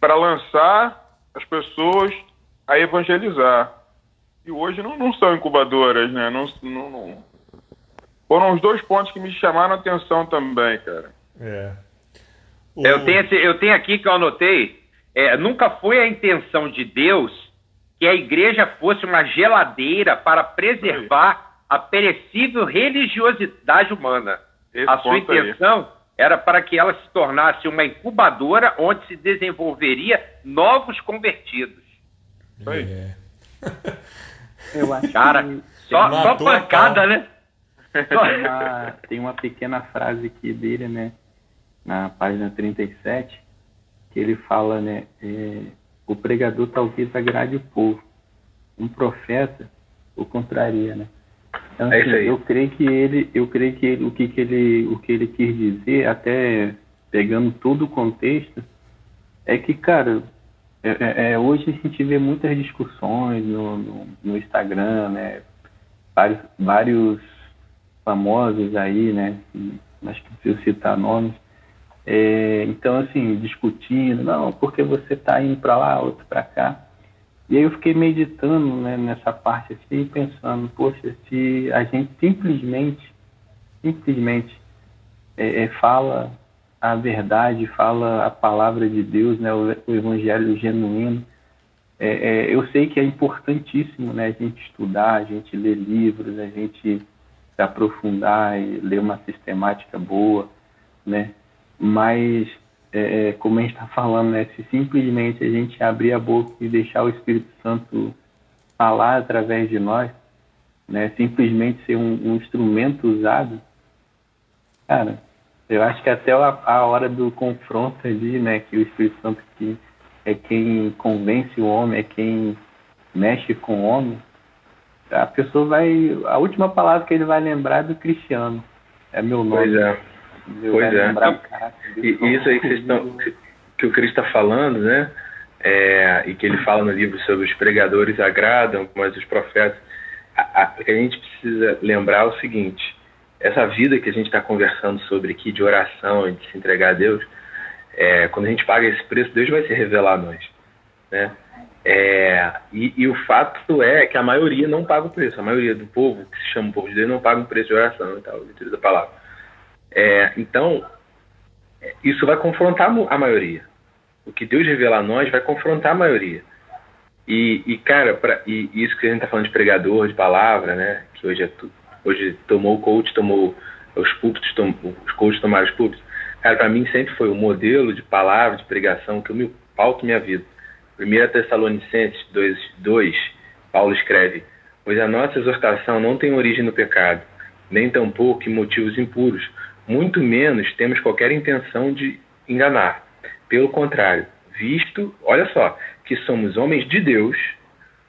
para lançar as pessoas a evangelizar. E hoje não, não são incubadoras, né? Não, não, não, Foram os dois pontos que me chamaram a atenção também, cara. É. O... Eu, tenho esse, eu tenho aqui que eu anotei. É, nunca foi a intenção de Deus que a igreja fosse uma geladeira para preservar a perecível religiosidade humana. Esse a sua intenção aí. era para que ela se tornasse uma incubadora onde se desenvolveria novos convertidos. Isso aí. É. Eu acho Cara, que só, só pancada, né? Tem uma, tem uma pequena frase aqui dele, né? Na página 37, que ele fala, né? É, o pregador talvez agrade o povo. Um profeta o contraria, né? Então, é assim, é eu creio que ele, eu creio que ele, o que, que ele, o que ele quis dizer, até pegando todo o contexto, é que, cara, é, é, é, hoje a gente vê muitas discussões no, no, no Instagram, né? Vários, vários famosos aí, né? Acho que preciso citar nomes. É, então, assim, discutindo, não, porque você está indo para lá, outro para cá. E aí eu fiquei meditando né, nessa parte assim, pensando, poxa, se a gente simplesmente, simplesmente é, é, fala a verdade, fala a palavra de Deus, né, o, o evangelho genuíno, é, é, eu sei que é importantíssimo né, a gente estudar, a gente ler livros, a gente se aprofundar e ler uma sistemática boa, né? Mas é, é, como a gente está falando, né? Se simplesmente a gente abrir a boca e deixar o Espírito Santo falar através de nós, né? Simplesmente ser um, um instrumento usado, cara, eu acho que até a, a, hora do confronto ali, né? Que o Espírito Santo que é quem convence o homem, é quem mexe com o homem, a pessoa vai. A última palavra que ele vai lembrar é do Cristiano. É meu nome. Pois é. pois é. Lembrar, e, isso aí que, estão, que o Cristo está falando, né? É, e que ele fala no livro sobre os pregadores agradam, mas os profetas. A, a, a gente precisa lembrar o seguinte: essa vida que a gente está conversando sobre aqui, de oração e de se entregar a Deus, é, quando a gente paga esse preço, Deus vai se revelar a nós. Né? É, e, e, o fato é que a maioria não paga o preço. A maioria do povo, que se chama o povo de Deus, não paga o preço de oração e tal, leitura da palavra. É, então, isso vai confrontar a maioria. O que Deus revelar a nós vai confrontar a maioria. E, e cara, pra, e isso que a gente está falando de pregador, de palavra, né? Que hoje é tudo. Hoje tomou o coach, tomou os púlpitos, tom, os coaches tomaram os púlpitos. Cara, para mim sempre foi o modelo de palavra, de pregação que eu me pauto minha vida 1 Tessalonicenses 2, 2, Paulo escreve: Pois a nossa exortação não tem origem no pecado, nem tampouco em motivos impuros, muito menos temos qualquer intenção de enganar. Pelo contrário, visto, olha só, que somos homens de Deus,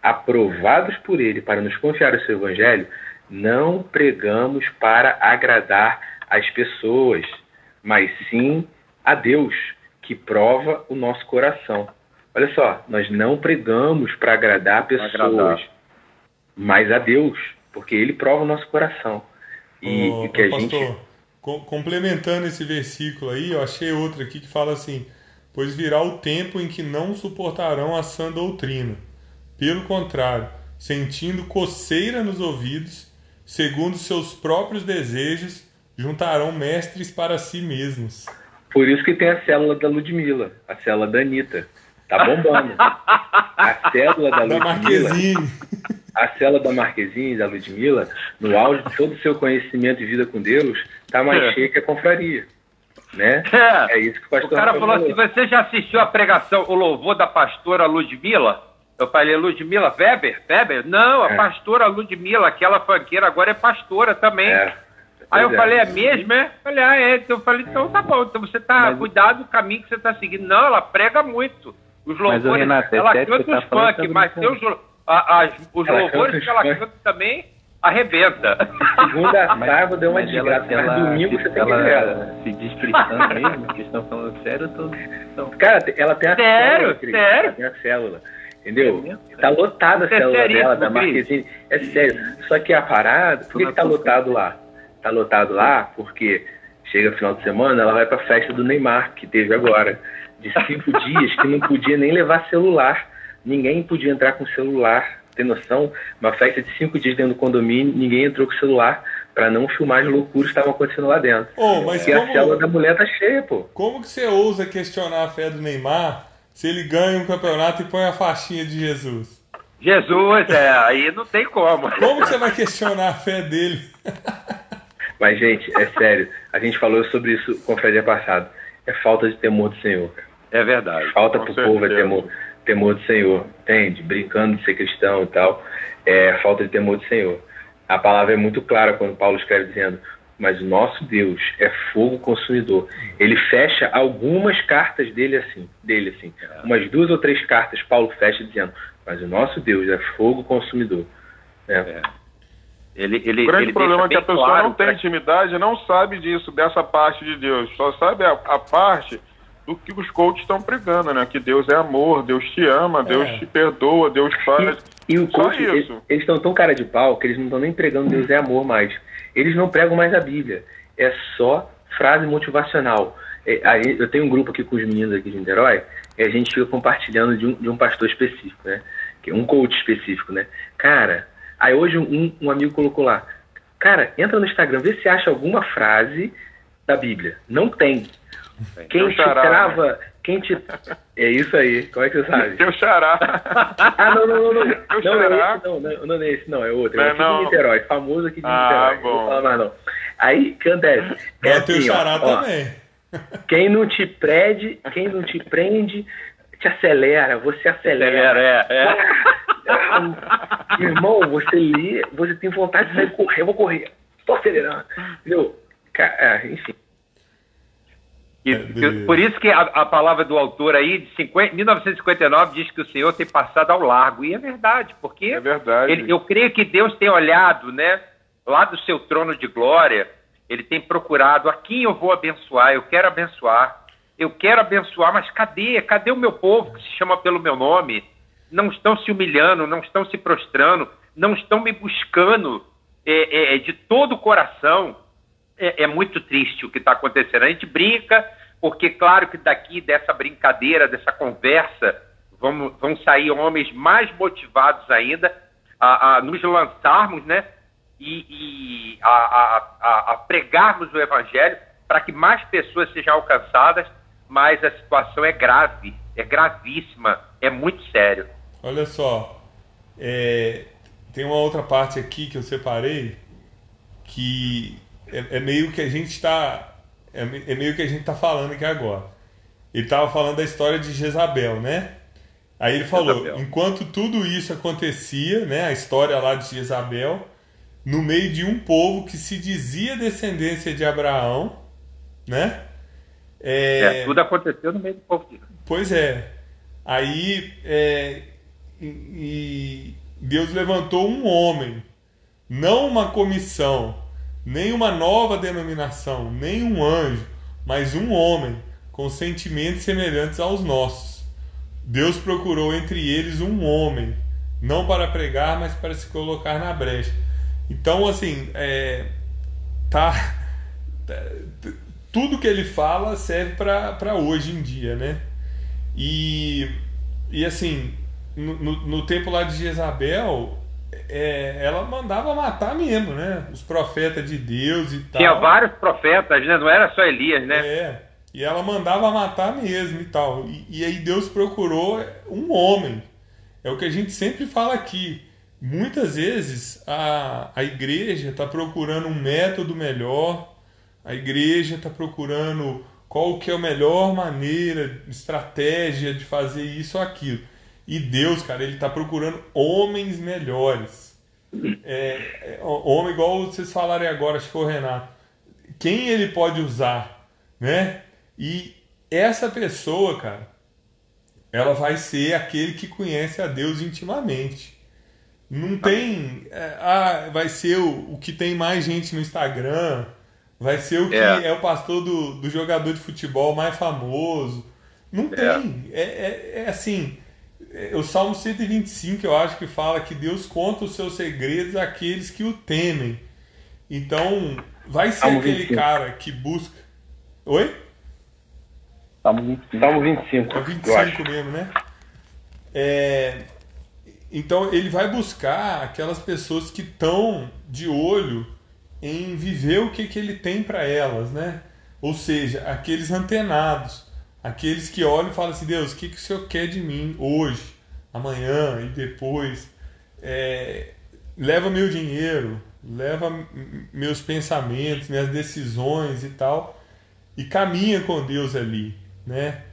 aprovados por Ele para nos confiar o seu Evangelho, não pregamos para agradar as pessoas, mas sim a Deus, que prova o nosso coração. Olha só, nós não pregamos para agradar pessoas, agradar. mas a Deus, porque Ele prova o nosso coração. E, oh, que a pastor, gente. Complementando esse versículo aí, eu achei outro aqui que fala assim: Pois virá o tempo em que não suportarão a sã doutrina. Pelo contrário, sentindo coceira nos ouvidos, segundo seus próprios desejos, juntarão mestres para si mesmos. Por isso que tem a célula da Ludmilla, a célula da Anitta. Tá bombando. a célula da, da Ludmilla. A célula da Marquezine, da Ludmilla, no auge de todo o seu conhecimento e vida com Deus, tá mais é. cheia que a confraria. Né? É. é isso que o pastor O cara falou, falou assim: você já assistiu a pregação, o louvor da pastora Ludmilla? Eu falei, Ludmilla Weber? Weber? Não, a é. pastora Ludmilla, aquela fanqueira, agora é pastora também. É. Aí eu é. falei, é mesmo, é? Falei, ah, é. Então eu falei, então tá bom, então você tá, Mas... cuidado do caminho que você tá seguindo. Não, ela prega muito. Os louvores, mas, Renato, ela canta os tá funk, mas tem os, a, as, os louvores que ela canta também arrebenta. Segunda, sábado deu uma desgraça, mas domingo você tem ela que ela se diz cristã mesmo, que estão falando sério, tô, então... Cara, ela tem a sério, célula, sério? tem a célula. Entendeu? É tá lotada a é célula dela, da Marquezine. É sério. Só que a parada, por que, que tá lotado lá? Tá lotado lá porque chega final de semana, ela vai pra festa do Neymar, que teve agora de cinco dias que não podia nem levar celular. Ninguém podia entrar com celular. Tem noção? Uma festa de cinco dias dentro do condomínio, ninguém entrou com celular para não filmar as loucuras que estavam acontecendo lá dentro. Oh, mas e como... a célula da mulher tá cheia, pô. Como que você ousa questionar a fé do Neymar se ele ganha um campeonato e põe a faixinha de Jesus? Jesus, é, aí não tem como. Como que você vai questionar a fé dele? Mas, gente, é sério. A gente falou sobre isso com o Fred passado. É falta de temor do Senhor. É verdade. Falta para o povo é temor, temor do Senhor, entende? Brincando de ser cristão e tal. É falta de temor do Senhor. A palavra é muito clara quando Paulo escreve dizendo: Mas o nosso Deus é fogo consumidor. Ele fecha algumas cartas dele assim, dele assim. Umas duas ou três cartas Paulo fecha dizendo: Mas o nosso Deus é fogo consumidor. É. é. Ele, ele, o grande ele problema é que a pessoa claro não tem pra... intimidade, não sabe disso, dessa parte de Deus. Só sabe a, a parte do que os coaches estão pregando, né? Que Deus é amor, Deus te ama, Deus é. te perdoa, Deus faz. E, e o coach, eles, eles estão tão cara de pau que eles não estão nem pregando Deus é amor mais. Eles não pregam mais a Bíblia. É só frase motivacional. É, aí, eu tenho um grupo aqui com os meninos aqui de Niterói e a gente fica compartilhando de um, de um pastor específico, né? Que é um coach específico, né? Cara, aí hoje um, um amigo colocou lá, cara, entra no Instagram, vê se acha alguma frase da Bíblia. Não tem. Quem te trava. Né? Quem te. É isso aí. Como é que você sabe? Teu xará. Ah, não, não, não. Não, não, não, é esse, não, não, não é esse, não. É outro. É, é aqui de Niterói. Famoso aqui de ah, Niterói. Bom. Não vou falar mais, não. Aí, o que acontece? É, é teu assim, xará ó, também. quem não te prende, quem não te prende, te acelera. Você acelera. acelera é, é. Meu irmão, você lê, você tem vontade de sair correr, eu vou correr. Estou acelerando. Entendeu? É, enfim. E, é, por isso que a, a, palavra do autor aí, de 50, 1959, diz que o Senhor tem passado ao largo. E é verdade, porque é verdade. Ele, eu creio que Deus tem olhado, né, lá do seu trono de glória, ele tem procurado a quem eu vou abençoar, eu quero abençoar, eu quero abençoar, mas cadê? Cadê o meu povo que se chama pelo meu nome? Não estão se humilhando, não estão se prostrando, não estão me buscando é, é, é de todo o coração é, é muito triste o que está acontecendo. A gente brinca, porque claro que daqui dessa brincadeira, dessa conversa, vamos, vão sair homens mais motivados ainda a, a nos lançarmos, né? E, e a, a, a, pregarmos o evangelho para que mais pessoas sejam alcançadas, mas a situação é grave, é gravíssima, é muito sério. Olha só, é, tem uma outra parte aqui que eu separei que é, é meio que a gente está é, é, meio que a gente está falando aqui agora. Ele estava falando da história de Jezabel, né? Aí ele falou, Jezabel. enquanto tudo isso acontecia, né, a história lá de Jezabel, no meio de um povo que se dizia descendência de Abraão, né? É, é tudo aconteceu no meio do povo de Pois é. Aí é, e Deus levantou um homem, não uma comissão, nem uma nova denominação, nem um anjo, mas um homem com sentimentos semelhantes aos nossos. Deus procurou entre eles um homem, não para pregar, mas para se colocar na brecha. Então, assim, é, tá, tudo que ele fala serve para hoje em dia, né? E, e assim, no, no, no tempo lá de Jezabel, é, ela mandava matar mesmo, né? Os profetas de Deus e tal. Tinha vários profetas, né? Não era só Elias, né? É. E ela mandava matar mesmo e tal. E, e aí Deus procurou um homem. É o que a gente sempre fala aqui. Muitas vezes a, a igreja está procurando um método melhor, a igreja está procurando qual que é a melhor maneira, estratégia de fazer isso ou aquilo. E Deus, cara, ele está procurando homens melhores. É, é, homem igual vocês falarem agora, acho que foi o Renato. Quem ele pode usar, né? E essa pessoa, cara, ela vai ser aquele que conhece a Deus intimamente. Não tem. É, ah, vai ser o, o que tem mais gente no Instagram. Vai ser o que é, é o pastor do, do jogador de futebol mais famoso. Não é. tem. É, é, é assim o Salmo 125, eu acho que fala que Deus conta os seus segredos àqueles que o temem. Então, vai ser Salmo aquele 25. cara que busca. Oi? Salmo 25. Salmo 25. É 25 mesmo, né? É... Então, ele vai buscar aquelas pessoas que estão de olho em viver o que, que ele tem para elas, né? Ou seja, aqueles antenados Aqueles que olham e falam assim: Deus, o que, que o Senhor quer de mim hoje, amanhã e depois? É, leva meu dinheiro, leva meus pensamentos, minhas decisões e tal, e caminha com Deus ali, né?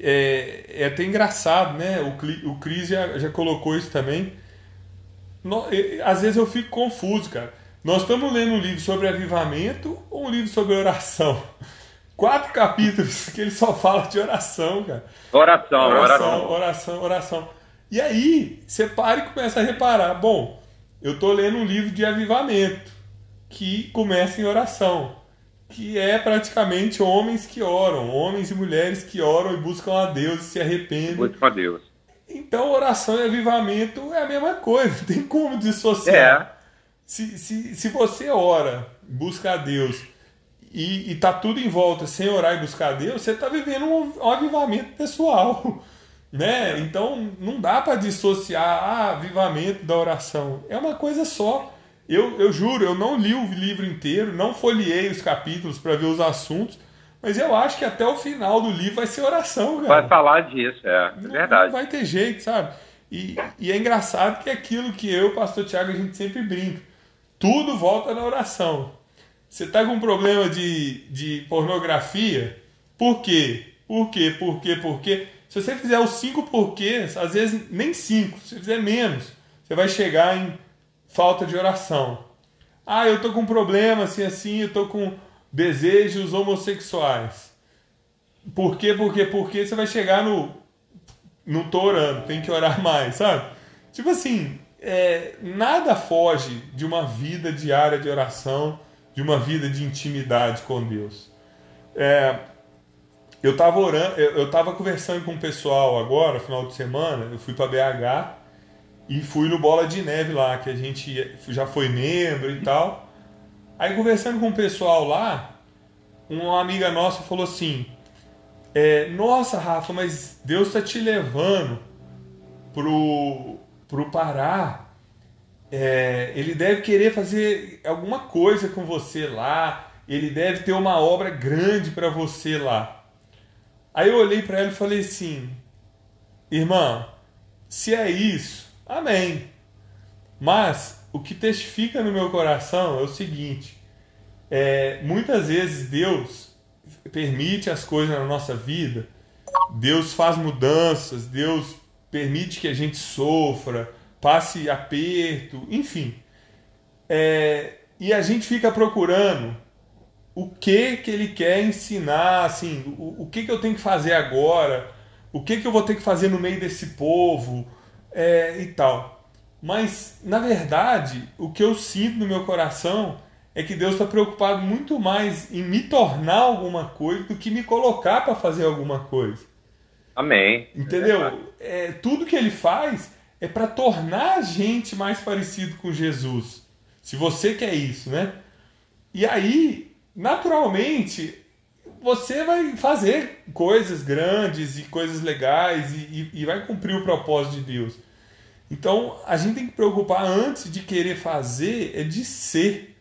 É, é até engraçado, né? O, o Cris já, já colocou isso também. No, às vezes eu fico confuso, cara. Nós estamos lendo um livro sobre avivamento ou um livro sobre oração? quatro capítulos que ele só fala de oração, cara. Oração, oração, oração, oração. oração. E aí, você para e começa a reparar. Bom, eu tô lendo um livro de avivamento que começa em oração, que é praticamente homens que oram, homens e mulheres que oram e buscam a Deus e se arrependem. Buscam a Deus. Então, oração e avivamento é a mesma coisa, não tem como dissociar. É. Se, se, se você ora, busca a Deus e, está tudo em volta sem orar e buscar Deus, você está vivendo um, um, avivamento pessoal. Né? Então não dá para dissociar ah, avivamento da oração. É uma coisa só. Eu, eu juro, eu não li o livro inteiro, não folhei os capítulos para ver os assuntos, mas eu acho que até o final do livro vai ser oração, cara. Vai falar disso, é, é verdade. Não vai ter jeito, sabe? E, e é engraçado que é aquilo que eu e o pastor Tiago a gente sempre brinca. Tudo volta na oração. Você está com problema de, de pornografia? Por quê? Por quê? Por quê? Por quê? Se você fizer os cinco porquês, às vezes nem cinco, se fizer menos, você vai chegar em falta de oração. Ah, eu tô com problema assim assim, eu tô com desejos homossexuais. Por quê? Porque porque você vai chegar no não tô orando, tem que orar mais, sabe? Tipo assim, é, nada foge de uma vida diária de oração, de uma vida de intimidade com Deus. É, eu estava orando, eu estava conversando com o pessoal agora, final de semana, eu fui para BH e fui no Bola de Neve lá, que a gente já foi membro e tal. Aí conversando com o pessoal lá, uma amiga nossa falou assim: é, Nossa, Rafa, mas Deus está te levando pro, pro Pará. É, ele deve querer fazer alguma coisa com você lá. Ele deve ter uma obra grande para você lá. Aí eu olhei para ela e falei assim: Irmã, se é isso, amém. Mas o que testifica no meu coração é o seguinte: é, muitas vezes Deus permite as coisas na nossa vida, Deus faz mudanças, Deus permite que a gente sofra, passe aperto, enfim. É, e a gente fica procurando o que que ele quer ensinar, assim, o, o que que eu tenho que fazer agora, o que que eu vou ter que fazer no meio desse povo é, e tal. Mas, na verdade, o que eu sinto no meu coração é que Deus está preocupado muito mais em me tornar alguma coisa do que me colocar para fazer alguma coisa. Amém. Entendeu? É, tudo que ele faz é para tornar a gente mais parecido com Jesus. Se você quer isso, né? E aí, naturalmente você vai fazer coisas grandes e coisas legais e, e, e, vai cumprir o propósito de Deus. Então a gente tem que preocupar antes de querer fazer é de ser.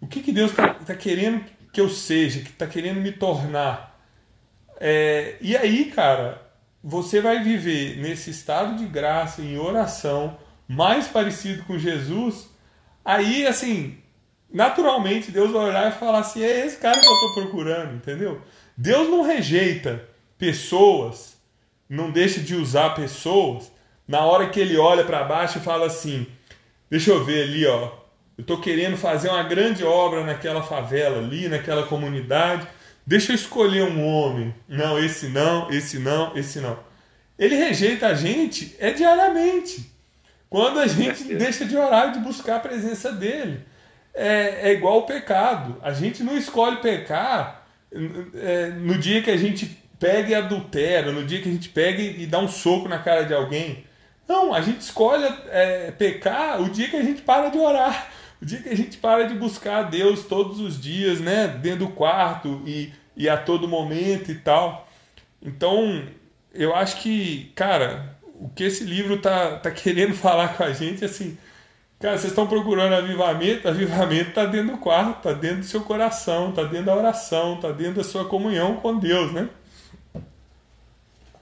O que, que Deus está tá querendo que eu seja, que está querendo me tornar. É, e aí, cara, você vai viver nesse estado de graça, em oração, mais parecido com Jesus. Aí, assim, naturalmente Deus vai olhar e falar assim: é esse cara que eu estou procurando, entendeu? Deus não rejeita pessoas, não deixa de usar pessoas na hora que ele olha para baixo e fala assim: deixa eu ver ali, ó, eu estou querendo fazer uma grande obra naquela favela ali, naquela comunidade. Deixa eu escolher um homem. Não, esse não, esse não, esse não. Ele rejeita a gente é diariamente. Quando a gente deixa de orar e de buscar a presença dele é, é igual o pecado. A gente não escolhe pecar é, no dia que a gente pega e adultera, no dia que a gente pega e, dá um soco na cara de alguém. Não, a gente escolhe é, pecar o dia que a gente para de orar, o dia que a gente para de buscar a Deus todos os dias, né? Dentro do quarto e, e a todo momento e tal. Então, eu acho que, cara, o que esse livro tá, tá querendo falar com a gente, assim, Cara, vocês estão procurando avivamento, avivamento está dentro do quarto, está dentro do seu coração, está dentro da oração, está dentro da sua comunhão com Deus, né?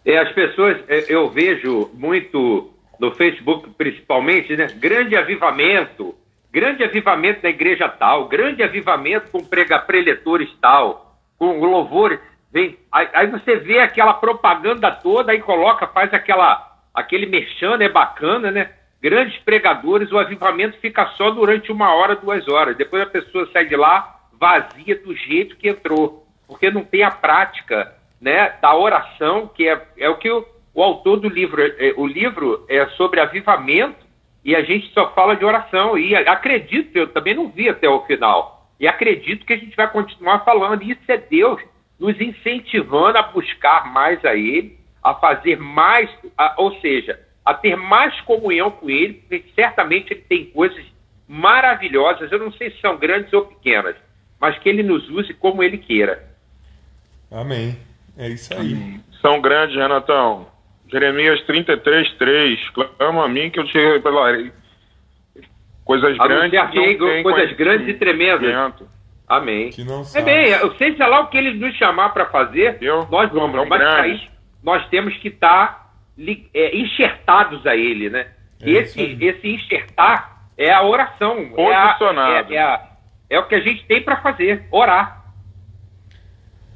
É, as pessoas, é, eu vejo muito no Facebook principalmente, né? Grande avivamento, grande avivamento da igreja tal, grande avivamento com prega preletores tal, com louvores. Vem, aí, aí, você vê aquela propaganda toda, aí coloca, faz aquela, aquele merchan, é bacana, né? grandes pregadores, o avivamento fica só durante uma hora, duas horas. Depois a pessoa sai de lá vazia do jeito que entrou, porque não tem a prática né, da oração, que é, é o que o, o autor do livro, é, o livro é sobre avivamento e a gente só fala de oração. E acredito, eu também não vi até o final, e acredito que a gente vai continuar falando. E isso é Deus nos incentivando a buscar mais a Ele, a fazer mais, a, ou seja, a ter mais comunhão com Ele, porque certamente Ele tem coisas maravilhosas, eu não sei se são grandes ou pequenas, mas que Ele nos use como Ele queira. Amém. É isso aí. Amém. São grandes, Renatão. Jeremias 33, 3. Clama a mim que eu te revelarei. Coisas grandes. Coisas grandes e tremendas. Amém. é bem, seja lá o que ele nos chamar para fazer, eu, nós vamos. Mas nós temos que estar tá é, enxertados a ele, né? É esse, esse enxertar é a oração. Posicionado. É, a, é, a, é, o que a gente tem para fazer, orar.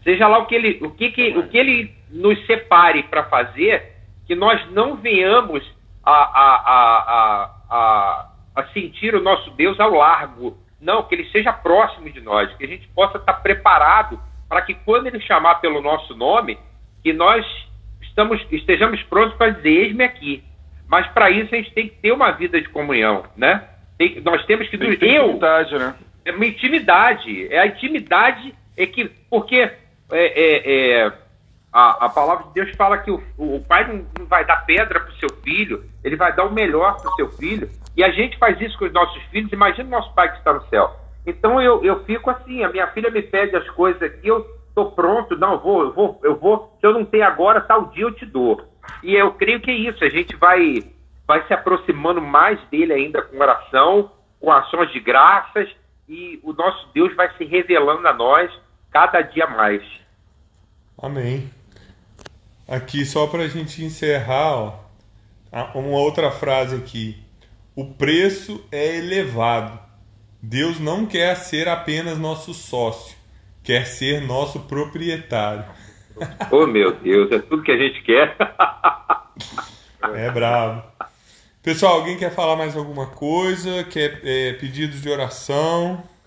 Seja lá o que ele, o que, que, o que ele nos separe para fazer, que nós não venhamos a, a, a, a, a sentir o nosso Deus ao largo. Não, que ele seja próximo de nós, que a gente possa estar preparado para que quando ele chamar pelo nosso nome, que nós estamos, estejamos prontos para dizer, eis-me aqui. Mas para isso a gente tem que ter uma vida de comunhão, né? Tem, nós temos que... Tem que ter eu, intimidade, né? É uma intimidade. É a intimidade é que... Porque é, é, é a, a palavra de Deus fala que o, o pai não, não vai dar pedra para o seu filho, ele vai dar o melhor para o seu filho. E a gente faz isso com os nossos filhos. Imagina o nosso pai que está no céu. Então eu, eu fico assim, a minha filha me pede as coisas aqui, eu estou pronto, não, eu vou, eu vou, eu vou, se eu não tenho agora, tal dia eu te dou. E eu creio que é isso, a gente vai, vai se aproximando mais dele ainda com oração, com ações de graças, e o nosso Deus vai se revelando a nós cada dia mais. Amém. Aqui, só para a gente encerrar, ó, uma outra frase aqui. O preço é elevado. Deus não quer ser apenas nosso sócio, quer ser nosso proprietário. Oh, meu Deus, é tudo que a gente quer. é bravo. Pessoal, alguém quer falar mais alguma coisa? Quer é, pedidos de oração?